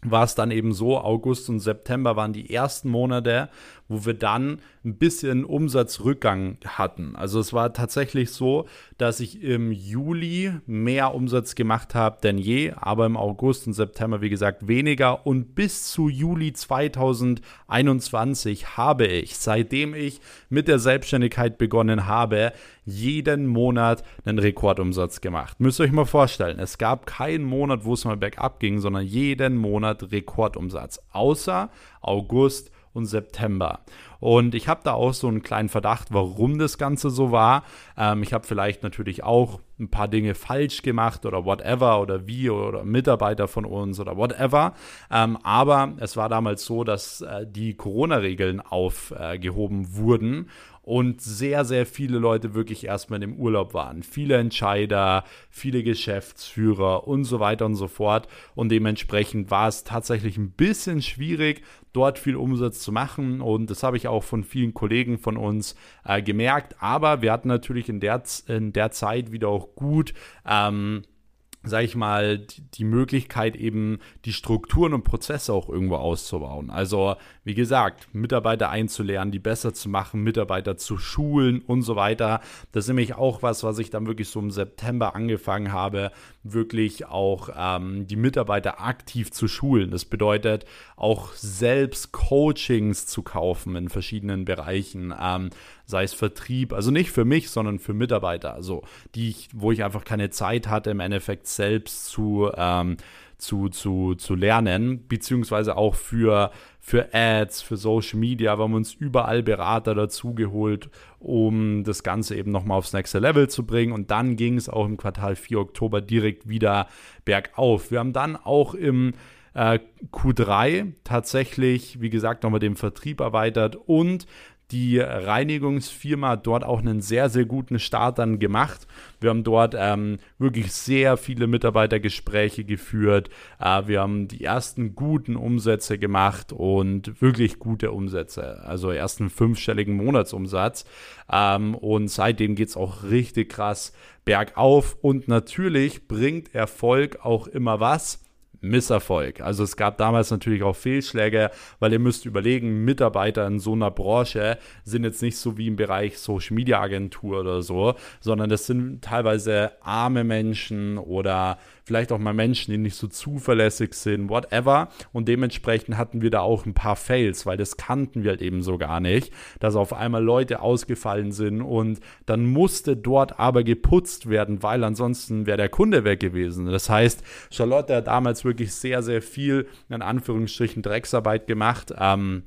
war es dann eben so, August und September waren die ersten Monate, wo wir dann ein bisschen Umsatzrückgang hatten. Also es war tatsächlich so, dass ich im Juli mehr Umsatz gemacht habe denn je, aber im August und September, wie gesagt, weniger. Und bis zu Juli 2021 habe ich, seitdem ich mit der Selbstständigkeit begonnen habe, jeden Monat einen Rekordumsatz gemacht. Müsst ihr euch mal vorstellen, es gab keinen Monat, wo es mal bergab ging, sondern jeden Monat Rekordumsatz, außer August und September. Und ich habe da auch so einen kleinen Verdacht, warum das Ganze so war. Ähm, ich habe vielleicht natürlich auch ein paar Dinge falsch gemacht oder whatever oder wie oder Mitarbeiter von uns oder whatever. Ähm, aber es war damals so, dass äh, die Corona-Regeln aufgehoben äh, wurden und sehr, sehr viele Leute wirklich erstmal im Urlaub waren. Viele Entscheider, viele Geschäftsführer und so weiter und so fort. Und dementsprechend war es tatsächlich ein bisschen schwierig, dort viel Umsatz zu machen. Und das habe ich auch von vielen Kollegen von uns äh, gemerkt. Aber wir hatten natürlich in der, in der Zeit wieder auch gut. Ähm, sage ich mal, die Möglichkeit eben die Strukturen und Prozesse auch irgendwo auszubauen. Also wie gesagt, Mitarbeiter einzulernen, die besser zu machen, Mitarbeiter zu schulen und so weiter. Das ist nämlich auch was, was ich dann wirklich so im September angefangen habe, wirklich auch ähm, die Mitarbeiter aktiv zu schulen. Das bedeutet auch selbst Coachings zu kaufen in verschiedenen Bereichen. Ähm, sei es Vertrieb, also nicht für mich, sondern für Mitarbeiter, also die ich, wo ich einfach keine Zeit hatte, im Endeffekt selbst zu, ähm, zu, zu, zu lernen, beziehungsweise auch für, für Ads, für Social Media, wir haben uns überall Berater dazugeholt, um das Ganze eben nochmal aufs nächste Level zu bringen. Und dann ging es auch im Quartal 4 Oktober direkt wieder bergauf. Wir haben dann auch im äh, Q3 tatsächlich, wie gesagt, nochmal den Vertrieb erweitert und die Reinigungsfirma hat dort auch einen sehr, sehr guten Start dann gemacht. Wir haben dort ähm, wirklich sehr viele Mitarbeitergespräche geführt. Äh, wir haben die ersten guten Umsätze gemacht und wirklich gute Umsätze. Also ersten fünfstelligen Monatsumsatz. Ähm, und seitdem geht es auch richtig krass bergauf. Und natürlich bringt Erfolg auch immer was Misserfolg. Also es gab damals natürlich auch Fehlschläge, weil ihr müsst überlegen, Mitarbeiter in so einer Branche sind jetzt nicht so wie im Bereich Social Media Agentur oder so, sondern das sind teilweise arme Menschen oder vielleicht auch mal Menschen, die nicht so zuverlässig sind, whatever. Und dementsprechend hatten wir da auch ein paar Fails, weil das kannten wir halt eben so gar nicht, dass auf einmal Leute ausgefallen sind und dann musste dort aber geputzt werden, weil ansonsten wäre der Kunde weg gewesen. Das heißt, Charlotte hat damals wirklich sehr, sehr viel, in Anführungsstrichen, Drecksarbeit gemacht. Ähm,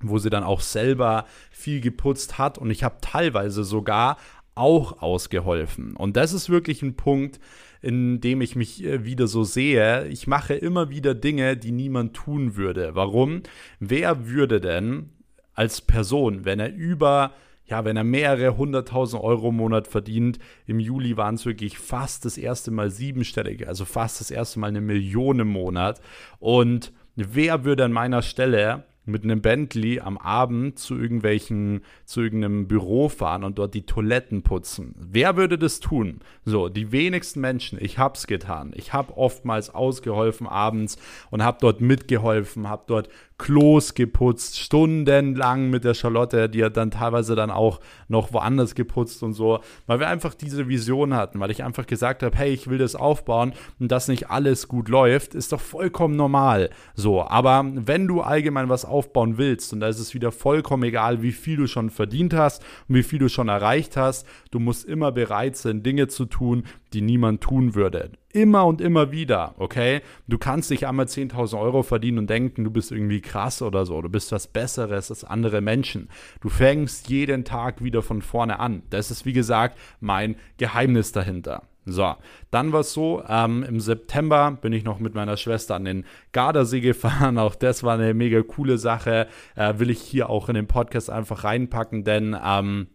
wo sie dann auch selber viel geputzt hat und ich habe teilweise sogar auch ausgeholfen. Und das ist wirklich ein Punkt, in dem ich mich äh, wieder so sehe. Ich mache immer wieder Dinge, die niemand tun würde. Warum? Wer würde denn als Person, wenn er über ja, wenn er mehrere hunderttausend Euro im Monat verdient, im Juli waren es wirklich fast das erste Mal siebenstellig, also fast das erste Mal eine Million im Monat. Und wer würde an meiner Stelle mit einem Bentley am Abend zu irgendwelchen, zu irgendeinem Büro fahren und dort die Toiletten putzen. Wer würde das tun? So, die wenigsten Menschen. Ich hab's getan. Ich habe oftmals ausgeholfen abends und habe dort mitgeholfen, habe dort Klos geputzt, stundenlang mit der Charlotte, die hat dann teilweise dann auch noch woanders geputzt und so, weil wir einfach diese Vision hatten, weil ich einfach gesagt habe, hey, ich will das aufbauen und dass nicht alles gut läuft, ist doch vollkommen normal. So, aber wenn du allgemein was aufbauen willst und da ist es wieder vollkommen egal, wie viel du schon verdient hast und wie viel du schon erreicht hast, du musst immer bereit sein, Dinge zu tun, die niemand tun würde. Immer und immer wieder, okay? Du kannst nicht einmal 10.000 Euro verdienen und denken, du bist irgendwie krass oder so. Du bist was Besseres als andere Menschen. Du fängst jeden Tag wieder von vorne an. Das ist, wie gesagt, mein Geheimnis dahinter. So, dann war es so, ähm, im September bin ich noch mit meiner Schwester an den Gardasee gefahren. Auch das war eine mega coole Sache. Äh, will ich hier auch in den Podcast einfach reinpacken, denn ähm,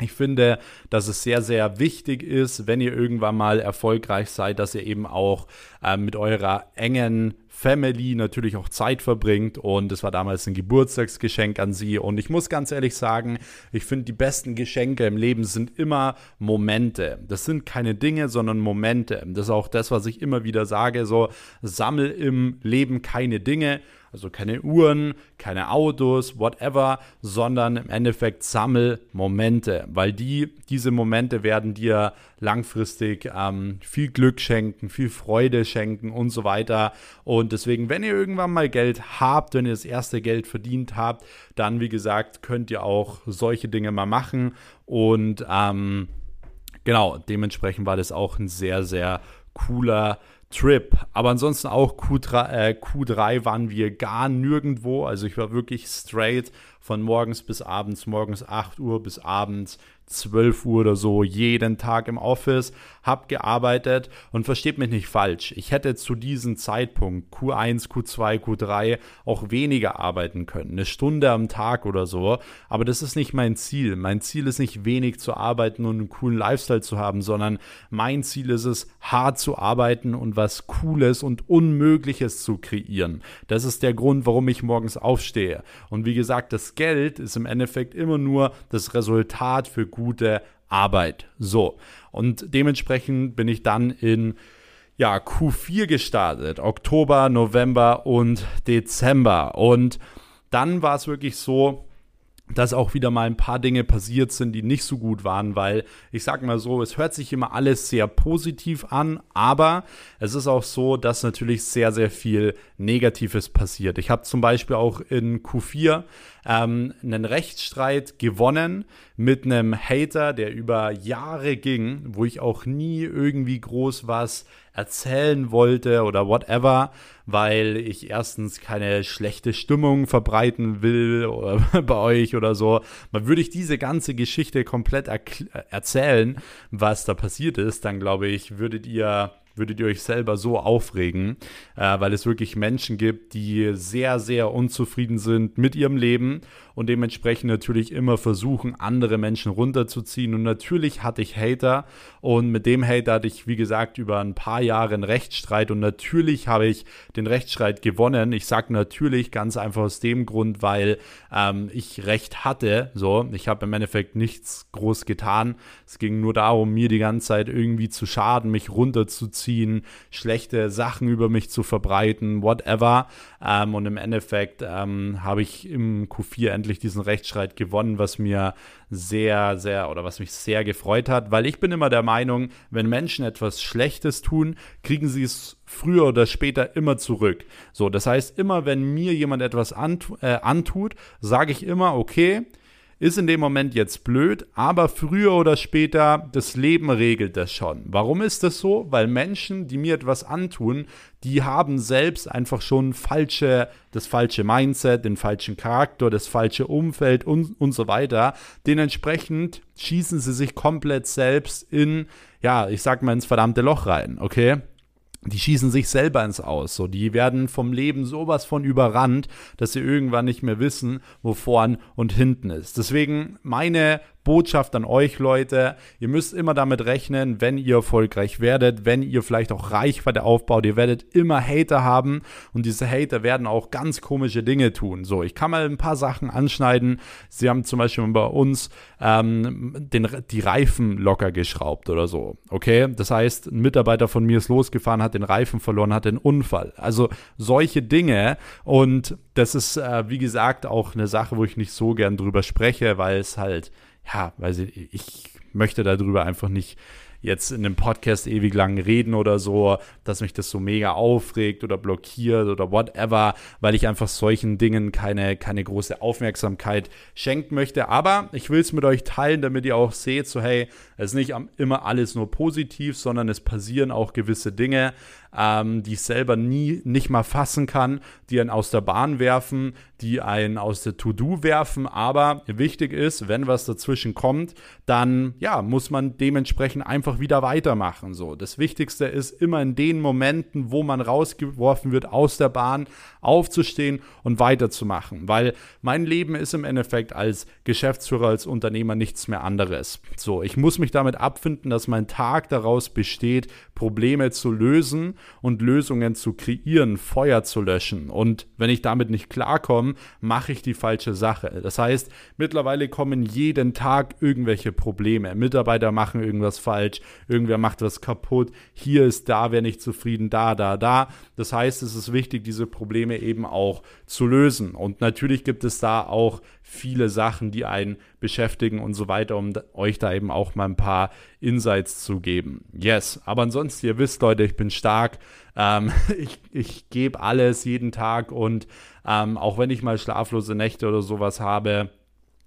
ich finde, dass es sehr, sehr wichtig ist, wenn ihr irgendwann mal erfolgreich seid, dass ihr eben auch äh, mit eurer engen Family natürlich auch Zeit verbringt. Und es war damals ein Geburtstagsgeschenk an sie. Und ich muss ganz ehrlich sagen, ich finde, die besten Geschenke im Leben sind immer Momente. Das sind keine Dinge, sondern Momente. Das ist auch das, was ich immer wieder sage. So, sammel im Leben keine Dinge also keine Uhren, keine Autos, whatever, sondern im Endeffekt sammel Momente, weil die, diese Momente werden dir langfristig ähm, viel Glück schenken, viel Freude schenken und so weiter. Und deswegen, wenn ihr irgendwann mal Geld habt, wenn ihr das erste Geld verdient habt, dann, wie gesagt, könnt ihr auch solche Dinge mal machen. Und ähm, genau, dementsprechend war das auch ein sehr, sehr cooler Trip. Aber ansonsten auch Q3, äh, Q3 waren wir gar nirgendwo. Also ich war wirklich straight von morgens bis abends, morgens 8 Uhr bis abends 12 Uhr oder so jeden Tag im Office, habe gearbeitet und versteht mich nicht falsch. Ich hätte zu diesem Zeitpunkt Q1, Q2, Q3 auch weniger arbeiten können, eine Stunde am Tag oder so. Aber das ist nicht mein Ziel. Mein Ziel ist nicht wenig zu arbeiten und einen coolen Lifestyle zu haben, sondern mein Ziel ist es, hart zu arbeiten und was Cooles und Unmögliches zu kreieren. Das ist der Grund, warum ich morgens aufstehe. Und wie gesagt, das Geld ist im Endeffekt immer nur das Resultat für gute Arbeit. So. Und dementsprechend bin ich dann in ja, Q4 gestartet. Oktober, November und Dezember. Und dann war es wirklich so, dass auch wieder mal ein paar Dinge passiert sind, die nicht so gut waren, weil ich sag mal so, es hört sich immer alles sehr positiv an, aber es ist auch so, dass natürlich sehr, sehr viel Negatives passiert. Ich habe zum Beispiel auch in Q4 ähm, einen Rechtsstreit gewonnen mit einem Hater, der über Jahre ging, wo ich auch nie irgendwie groß was erzählen wollte oder whatever, weil ich erstens keine schlechte Stimmung verbreiten will oder bei euch oder so. Man würde ich diese ganze Geschichte komplett erzählen, was da passiert ist, dann glaube ich, würdet ihr würdet ihr euch selber so aufregen, äh, weil es wirklich Menschen gibt, die sehr, sehr unzufrieden sind mit ihrem Leben und dementsprechend natürlich immer versuchen, andere Menschen runterzuziehen. Und natürlich hatte ich Hater und mit dem Hater hatte ich, wie gesagt, über ein paar Jahre einen Rechtsstreit und natürlich habe ich den Rechtsstreit gewonnen. Ich sage natürlich ganz einfach aus dem Grund, weil ähm, ich Recht hatte. So, ich habe im Endeffekt nichts groß getan. Es ging nur darum, mir die ganze Zeit irgendwie zu schaden, mich runterzuziehen, schlechte Sachen über mich zu verbreiten, whatever. Ähm, und im Endeffekt ähm, habe ich im Q4 endlich diesen Rechtsstreit gewonnen, was mir sehr, sehr oder was mich sehr gefreut hat, weil ich bin immer der Meinung, wenn Menschen etwas Schlechtes tun, kriegen sie es früher oder später immer zurück. So, das heißt, immer wenn mir jemand etwas antut, äh, antut sage ich immer, okay, ist in dem Moment jetzt blöd, aber früher oder später, das Leben regelt das schon. Warum ist das so? Weil Menschen, die mir etwas antun, die haben selbst einfach schon falsche, das falsche Mindset, den falschen Charakter, das falsche Umfeld und, und so weiter. Dementsprechend schießen sie sich komplett selbst in, ja, ich sag mal ins verdammte Loch rein, okay? Die schießen sich selber ins Aus. So, die werden vom Leben sowas von überrannt, dass sie irgendwann nicht mehr wissen, wo vorn und hinten ist. Deswegen meine Botschaft an euch, Leute. Ihr müsst immer damit rechnen, wenn ihr erfolgreich werdet, wenn ihr vielleicht auch Reichweite aufbaut, ihr werdet immer Hater haben und diese Hater werden auch ganz komische Dinge tun. So, ich kann mal ein paar Sachen anschneiden. Sie haben zum Beispiel bei uns ähm, den, die Reifen locker geschraubt oder so. Okay, das heißt, ein Mitarbeiter von mir ist losgefahren, hat den Reifen verloren, hat einen Unfall. Also solche Dinge und das ist, äh, wie gesagt, auch eine Sache, wo ich nicht so gern drüber spreche, weil es halt, ja, weil ich, ich möchte darüber einfach nicht jetzt in einem Podcast ewig lang reden oder so, dass mich das so mega aufregt oder blockiert oder whatever, weil ich einfach solchen Dingen keine, keine große Aufmerksamkeit schenken möchte. Aber ich will es mit euch teilen, damit ihr auch seht, so hey, es ist nicht immer alles nur positiv, sondern es passieren auch gewisse Dinge, ähm, die ich selber nie, nicht mal fassen kann, die einen aus der Bahn werfen, die einen aus der To-Do werfen. Aber wichtig ist, wenn was dazwischen kommt, dann ja, muss man dementsprechend einfach wieder weitermachen. So, das Wichtigste ist immer in den Momenten, wo man rausgeworfen wird aus der Bahn, aufzustehen und weiterzumachen. Weil mein Leben ist im Endeffekt als Geschäftsführer, als Unternehmer nichts mehr anderes. So, ich muss mich damit abfinden, dass mein Tag daraus besteht, Probleme zu lösen und Lösungen zu kreieren, Feuer zu löschen. Und wenn ich damit nicht klarkomme, mache ich die falsche Sache. Das heißt, mittlerweile kommen jeden Tag irgendwelche Probleme. Mitarbeiter machen irgendwas falsch, irgendwer macht was kaputt, hier ist da, wer nicht zufrieden, da, da, da. Das heißt, es ist wichtig, diese Probleme eben auch zu lösen. Und natürlich gibt es da auch viele Sachen, die einen beschäftigen und so weiter, um euch da eben auch mal ein paar Insights zu geben. Yes, aber ansonsten, ihr wisst, Leute, ich bin stark. Ähm, ich ich gebe alles jeden Tag und ähm, auch wenn ich mal schlaflose Nächte oder sowas habe,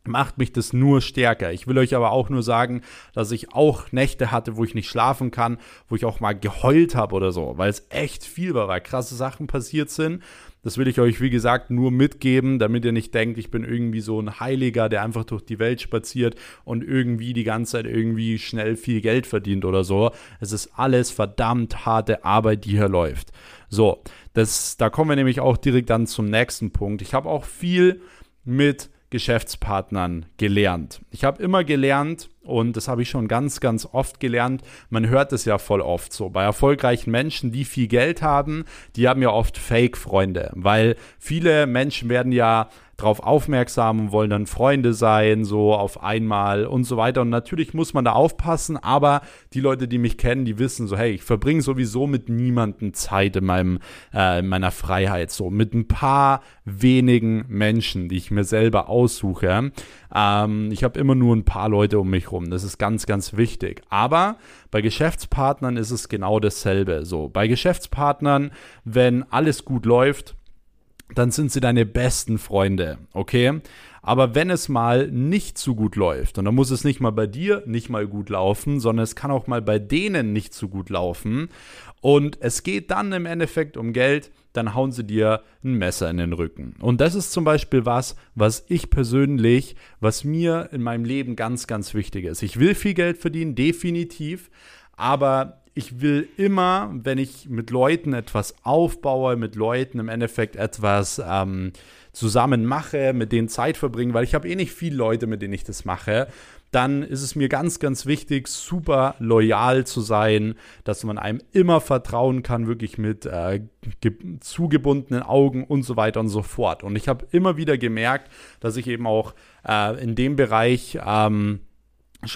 macht mich das nur stärker. Ich will euch aber auch nur sagen, dass ich auch Nächte hatte, wo ich nicht schlafen kann, wo ich auch mal geheult habe oder so, weil es echt viel war, weil krasse Sachen passiert sind. Das will ich euch, wie gesagt, nur mitgeben, damit ihr nicht denkt, ich bin irgendwie so ein Heiliger, der einfach durch die Welt spaziert und irgendwie die ganze Zeit irgendwie schnell viel Geld verdient oder so. Es ist alles verdammt harte Arbeit, die hier läuft. So, das, da kommen wir nämlich auch direkt dann zum nächsten Punkt. Ich habe auch viel mit Geschäftspartnern gelernt. Ich habe immer gelernt, und das habe ich schon ganz, ganz oft gelernt, man hört es ja voll oft so. Bei erfolgreichen Menschen, die viel Geld haben, die haben ja oft Fake-Freunde, weil viele Menschen werden ja drauf aufmerksam und wollen dann Freunde sein, so auf einmal und so weiter. Und natürlich muss man da aufpassen, aber die Leute, die mich kennen, die wissen so, hey, ich verbringe sowieso mit niemandem Zeit in, meinem, äh, in meiner Freiheit, so mit ein paar wenigen Menschen, die ich mir selber aussuche. Ähm, ich habe immer nur ein paar Leute um mich rum. Das ist ganz, ganz wichtig. Aber bei Geschäftspartnern ist es genau dasselbe. So, bei Geschäftspartnern, wenn alles gut läuft, dann sind sie deine besten Freunde, okay? Aber wenn es mal nicht so gut läuft, und dann muss es nicht mal bei dir nicht mal gut laufen, sondern es kann auch mal bei denen nicht so gut laufen, und es geht dann im Endeffekt um Geld, dann hauen sie dir ein Messer in den Rücken. Und das ist zum Beispiel was, was ich persönlich, was mir in meinem Leben ganz, ganz wichtig ist. Ich will viel Geld verdienen, definitiv, aber ich will immer, wenn ich mit Leuten etwas aufbaue, mit Leuten im Endeffekt etwas ähm, zusammen mache, mit denen Zeit verbringen, weil ich habe eh nicht viele Leute, mit denen ich das mache, dann ist es mir ganz, ganz wichtig, super loyal zu sein, dass man einem immer vertrauen kann, wirklich mit äh, zugebundenen Augen und so weiter und so fort. Und ich habe immer wieder gemerkt, dass ich eben auch äh, in dem Bereich ähm,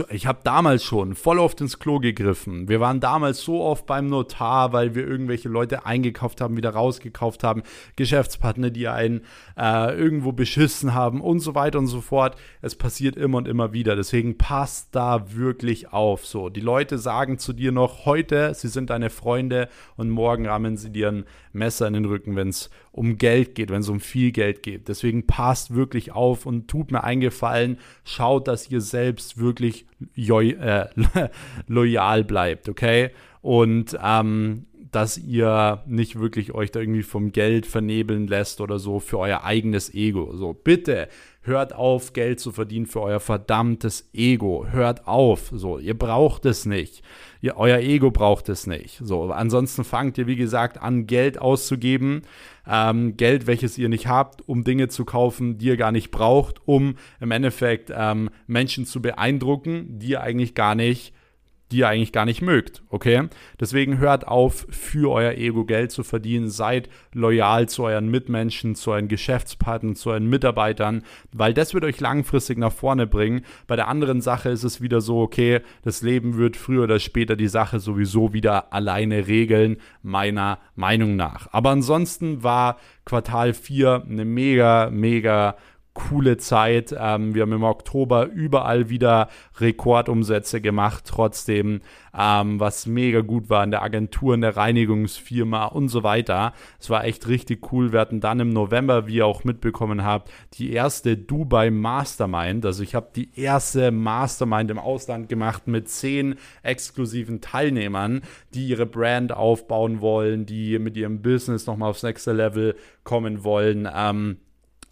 ich habe damals schon voll oft ins Klo gegriffen. Wir waren damals so oft beim Notar, weil wir irgendwelche Leute eingekauft haben, wieder rausgekauft haben, Geschäftspartner, die einen äh, irgendwo beschissen haben und so weiter und so fort. Es passiert immer und immer wieder. Deswegen passt da wirklich auf. So, die Leute sagen zu dir noch heute, sie sind deine Freunde und morgen rammen sie dir ein Messer in den Rücken, wenn es um Geld geht, wenn es um viel Geld geht. Deswegen passt wirklich auf und tut mir eingefallen, schaut, dass ihr selbst wirklich äh, loyal bleibt, okay? Und ähm, dass ihr nicht wirklich euch da irgendwie vom Geld vernebeln lässt oder so für euer eigenes Ego. So, bitte Hört auf, Geld zu verdienen für euer verdammtes Ego. Hört auf. So, ihr braucht es nicht. Ihr, euer Ego braucht es nicht. So, ansonsten fangt ihr, wie gesagt, an, Geld auszugeben. Ähm, Geld, welches ihr nicht habt, um Dinge zu kaufen, die ihr gar nicht braucht, um im Endeffekt ähm, Menschen zu beeindrucken, die ihr eigentlich gar nicht die ihr eigentlich gar nicht mögt, okay? Deswegen hört auf, für euer Ego Geld zu verdienen, seid loyal zu euren Mitmenschen, zu euren Geschäftspartnern, zu euren Mitarbeitern, weil das wird euch langfristig nach vorne bringen. Bei der anderen Sache ist es wieder so, okay, das Leben wird früher oder später die Sache sowieso wieder alleine regeln, meiner Meinung nach. Aber ansonsten war Quartal 4 eine mega, mega coole Zeit. Ähm, wir haben im Oktober überall wieder Rekordumsätze gemacht, trotzdem, ähm, was mega gut war in der Agentur, in der Reinigungsfirma und so weiter. Es war echt richtig cool. Wir hatten dann im November, wie ihr auch mitbekommen habt, die erste Dubai Mastermind. Also ich habe die erste Mastermind im Ausland gemacht mit zehn exklusiven Teilnehmern, die ihre Brand aufbauen wollen, die mit ihrem Business nochmal aufs nächste Level kommen wollen. Ähm,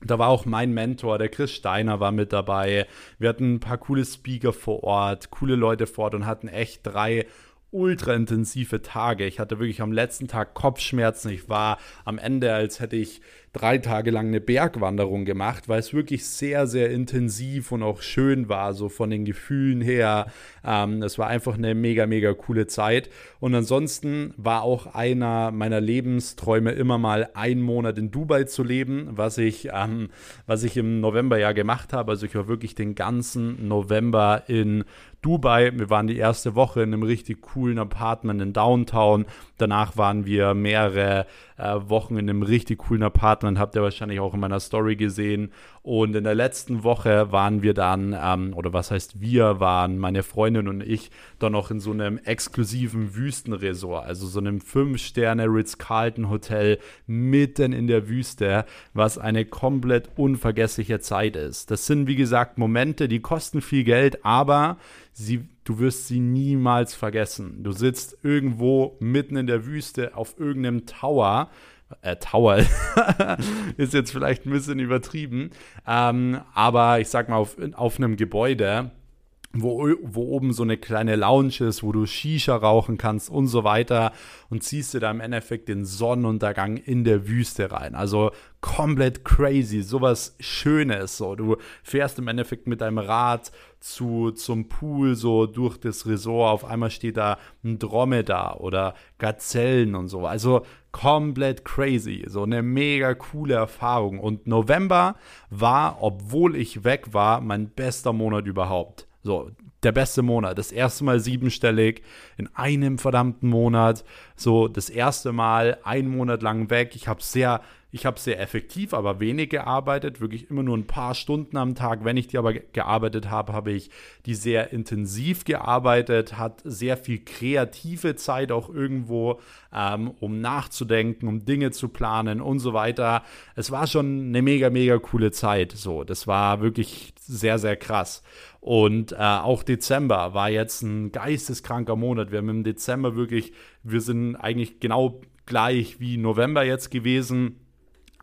da war auch mein Mentor, der Chris Steiner, war mit dabei. Wir hatten ein paar coole Speaker vor Ort, coole Leute vor Ort und hatten echt drei ultra intensive Tage. Ich hatte wirklich am letzten Tag Kopfschmerzen. Ich war am Ende, als hätte ich drei Tage lang eine Bergwanderung gemacht, weil es wirklich sehr, sehr intensiv und auch schön war, so von den Gefühlen her. Ähm, es war einfach eine mega, mega coole Zeit. Und ansonsten war auch einer meiner Lebensträume immer mal einen Monat in Dubai zu leben, was ich, ähm, was ich im November ja gemacht habe. Also ich war wirklich den ganzen November in Dubai. Wir waren die erste Woche in einem richtig coolen Apartment in Downtown. Danach waren wir mehrere äh, Wochen in einem richtig coolen Apartment, habt ihr wahrscheinlich auch in meiner Story gesehen. Und in der letzten Woche waren wir dann, ähm, oder was heißt wir, waren meine Freundin und ich dann noch in so einem exklusiven Wüstenresort, also so einem 5-Sterne Ritz-Carlton Hotel mitten in der Wüste, was eine komplett unvergessliche Zeit ist. Das sind, wie gesagt, Momente, die kosten viel Geld, aber sie, du wirst sie niemals vergessen. Du sitzt irgendwo mitten in der Wüste auf irgendeinem Tower. Äh, Tower. Ist jetzt vielleicht ein bisschen übertrieben, ähm, aber ich sag mal auf, auf einem Gebäude, wo, wo oben so eine kleine Lounge ist, wo du Shisha rauchen kannst und so weiter und ziehst dir da im Endeffekt den Sonnenuntergang in der Wüste rein. Also komplett crazy, sowas Schönes. So, du fährst im Endeffekt mit deinem Rad zu, zum Pool, so durch das Resort. Auf einmal steht da ein Dromedar oder Gazellen und so. Also komplett crazy. So eine mega coole Erfahrung. Und November war, obwohl ich weg war, mein bester Monat überhaupt. So, der beste Monat. Das erste Mal siebenstellig in einem verdammten Monat. So, das erste Mal einen Monat lang weg. Ich habe sehr ich habe sehr effektiv, aber wenig gearbeitet, wirklich immer nur ein paar Stunden am Tag. Wenn ich die aber gearbeitet habe, habe ich die sehr intensiv gearbeitet, hat sehr viel kreative Zeit auch irgendwo, ähm, um nachzudenken, um Dinge zu planen und so weiter. Es war schon eine mega, mega coole Zeit. So, das war wirklich sehr, sehr krass. Und äh, auch Dezember war jetzt ein geisteskranker Monat. Wir haben im Dezember wirklich, wir sind eigentlich genau gleich wie November jetzt gewesen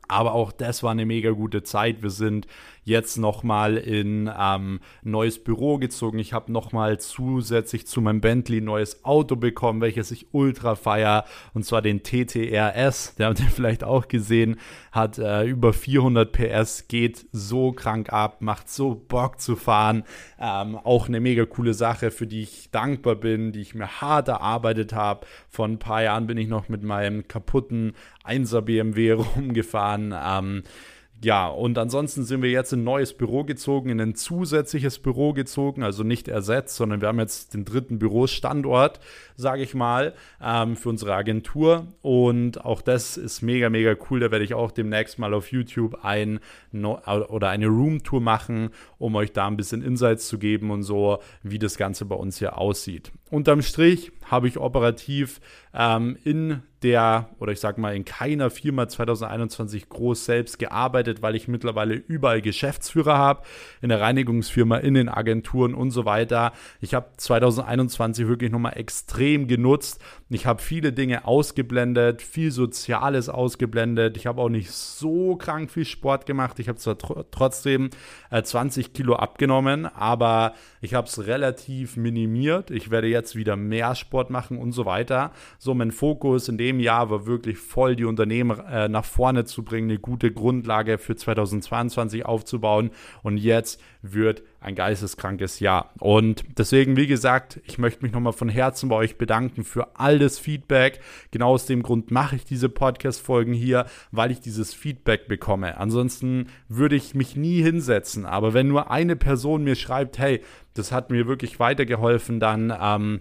aber auch das war eine mega gute Zeit. Wir sind jetzt nochmal in ähm, neues Büro gezogen. Ich habe nochmal zusätzlich zu meinem Bentley ein neues Auto bekommen, welches ich ultra feier. Und zwar den TTRS. Der habt ihr vielleicht auch gesehen. Hat äh, über 400 PS, geht so krank ab, macht so Bock zu fahren. Ähm, auch eine mega coole Sache, für die ich dankbar bin, die ich mir hart erarbeitet habe. Vor ein paar Jahren bin ich noch mit meinem kaputten 1er BMW rumgefahren. Ähm, ja, und ansonsten sind wir jetzt in ein neues Büro gezogen, in ein zusätzliches Büro gezogen, also nicht ersetzt, sondern wir haben jetzt den dritten Bürostandort, sage ich mal, ähm, für unsere Agentur. Und auch das ist mega, mega cool. Da werde ich auch demnächst mal auf YouTube ein no oder eine Roomtour machen, um euch da ein bisschen Insights zu geben und so, wie das Ganze bei uns hier aussieht. Unterm Strich habe ich operativ ähm, in der, oder ich sag mal, in keiner Firma 2021 groß selbst gearbeitet, weil ich mittlerweile überall Geschäftsführer habe, in der Reinigungsfirma, in den Agenturen und so weiter. Ich habe 2021 wirklich nochmal extrem genutzt. Ich habe viele Dinge ausgeblendet, viel Soziales ausgeblendet. Ich habe auch nicht so krank viel Sport gemacht. Ich habe zwar tr trotzdem äh, 20 Kilo abgenommen, aber ich habe es relativ minimiert. Ich werde jetzt wieder mehr Sport machen und so weiter. So, mein Fokus in dem Jahr war wirklich voll, die Unternehmen äh, nach vorne zu bringen, eine gute Grundlage für 2022 aufzubauen. Und jetzt wird ein geisteskrankes Jahr. Und deswegen, wie gesagt, ich möchte mich nochmal von Herzen bei euch bedanken für all das Feedback. Genau aus dem Grund mache ich diese Podcast-Folgen hier, weil ich dieses Feedback bekomme. Ansonsten würde ich mich nie hinsetzen. Aber wenn nur eine Person mir schreibt, hey, das hat mir wirklich weitergeholfen, dann ähm,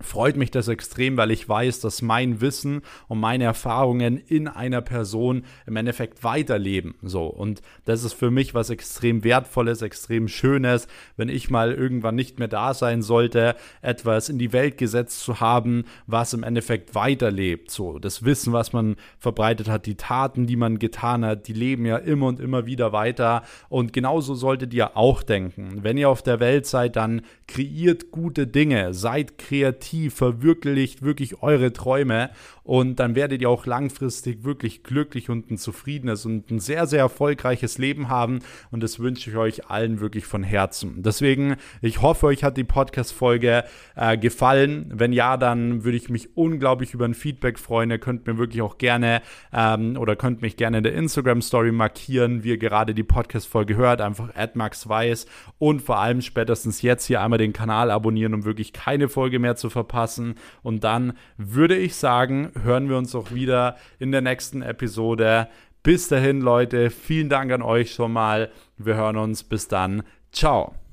freut mich das extrem, weil ich weiß, dass mein Wissen und meine Erfahrungen in einer Person im Endeffekt weiterleben. So. Und das ist für mich was extrem Wertvolles, extrem Schönes, wenn ich mal irgendwann nicht mehr da sein sollte, etwas in die Welt gesetzt zu haben, was im Endeffekt weiterlebt. So. Das Wissen, was man verbreitet hat, die Taten, die man getan hat, die leben ja immer und immer wieder weiter. Und genauso solltet ihr auch denken. Wenn ihr auf der Welt seid, dann kreiert gute Dinge, seid kreativ kreativ, verwirklicht wirklich eure Träume und dann werdet ihr auch langfristig wirklich glücklich und ein zufriedenes und ein sehr, sehr erfolgreiches Leben haben und das wünsche ich euch allen wirklich von Herzen. Deswegen, ich hoffe, euch hat die Podcast-Folge äh, gefallen. Wenn ja, dann würde ich mich unglaublich über ein Feedback freuen. Ihr könnt mir wirklich auch gerne ähm, oder könnt mich gerne in der Instagram-Story markieren, wie ihr gerade die Podcast-Folge hört. Einfach @maxweiss und vor allem spätestens jetzt hier einmal den Kanal abonnieren, um wirklich keine Folge mehr zu verpassen. Und dann würde ich sagen, hören wir uns auch wieder in der nächsten Episode. Bis dahin, Leute, vielen Dank an euch schon mal. Wir hören uns. Bis dann. Ciao.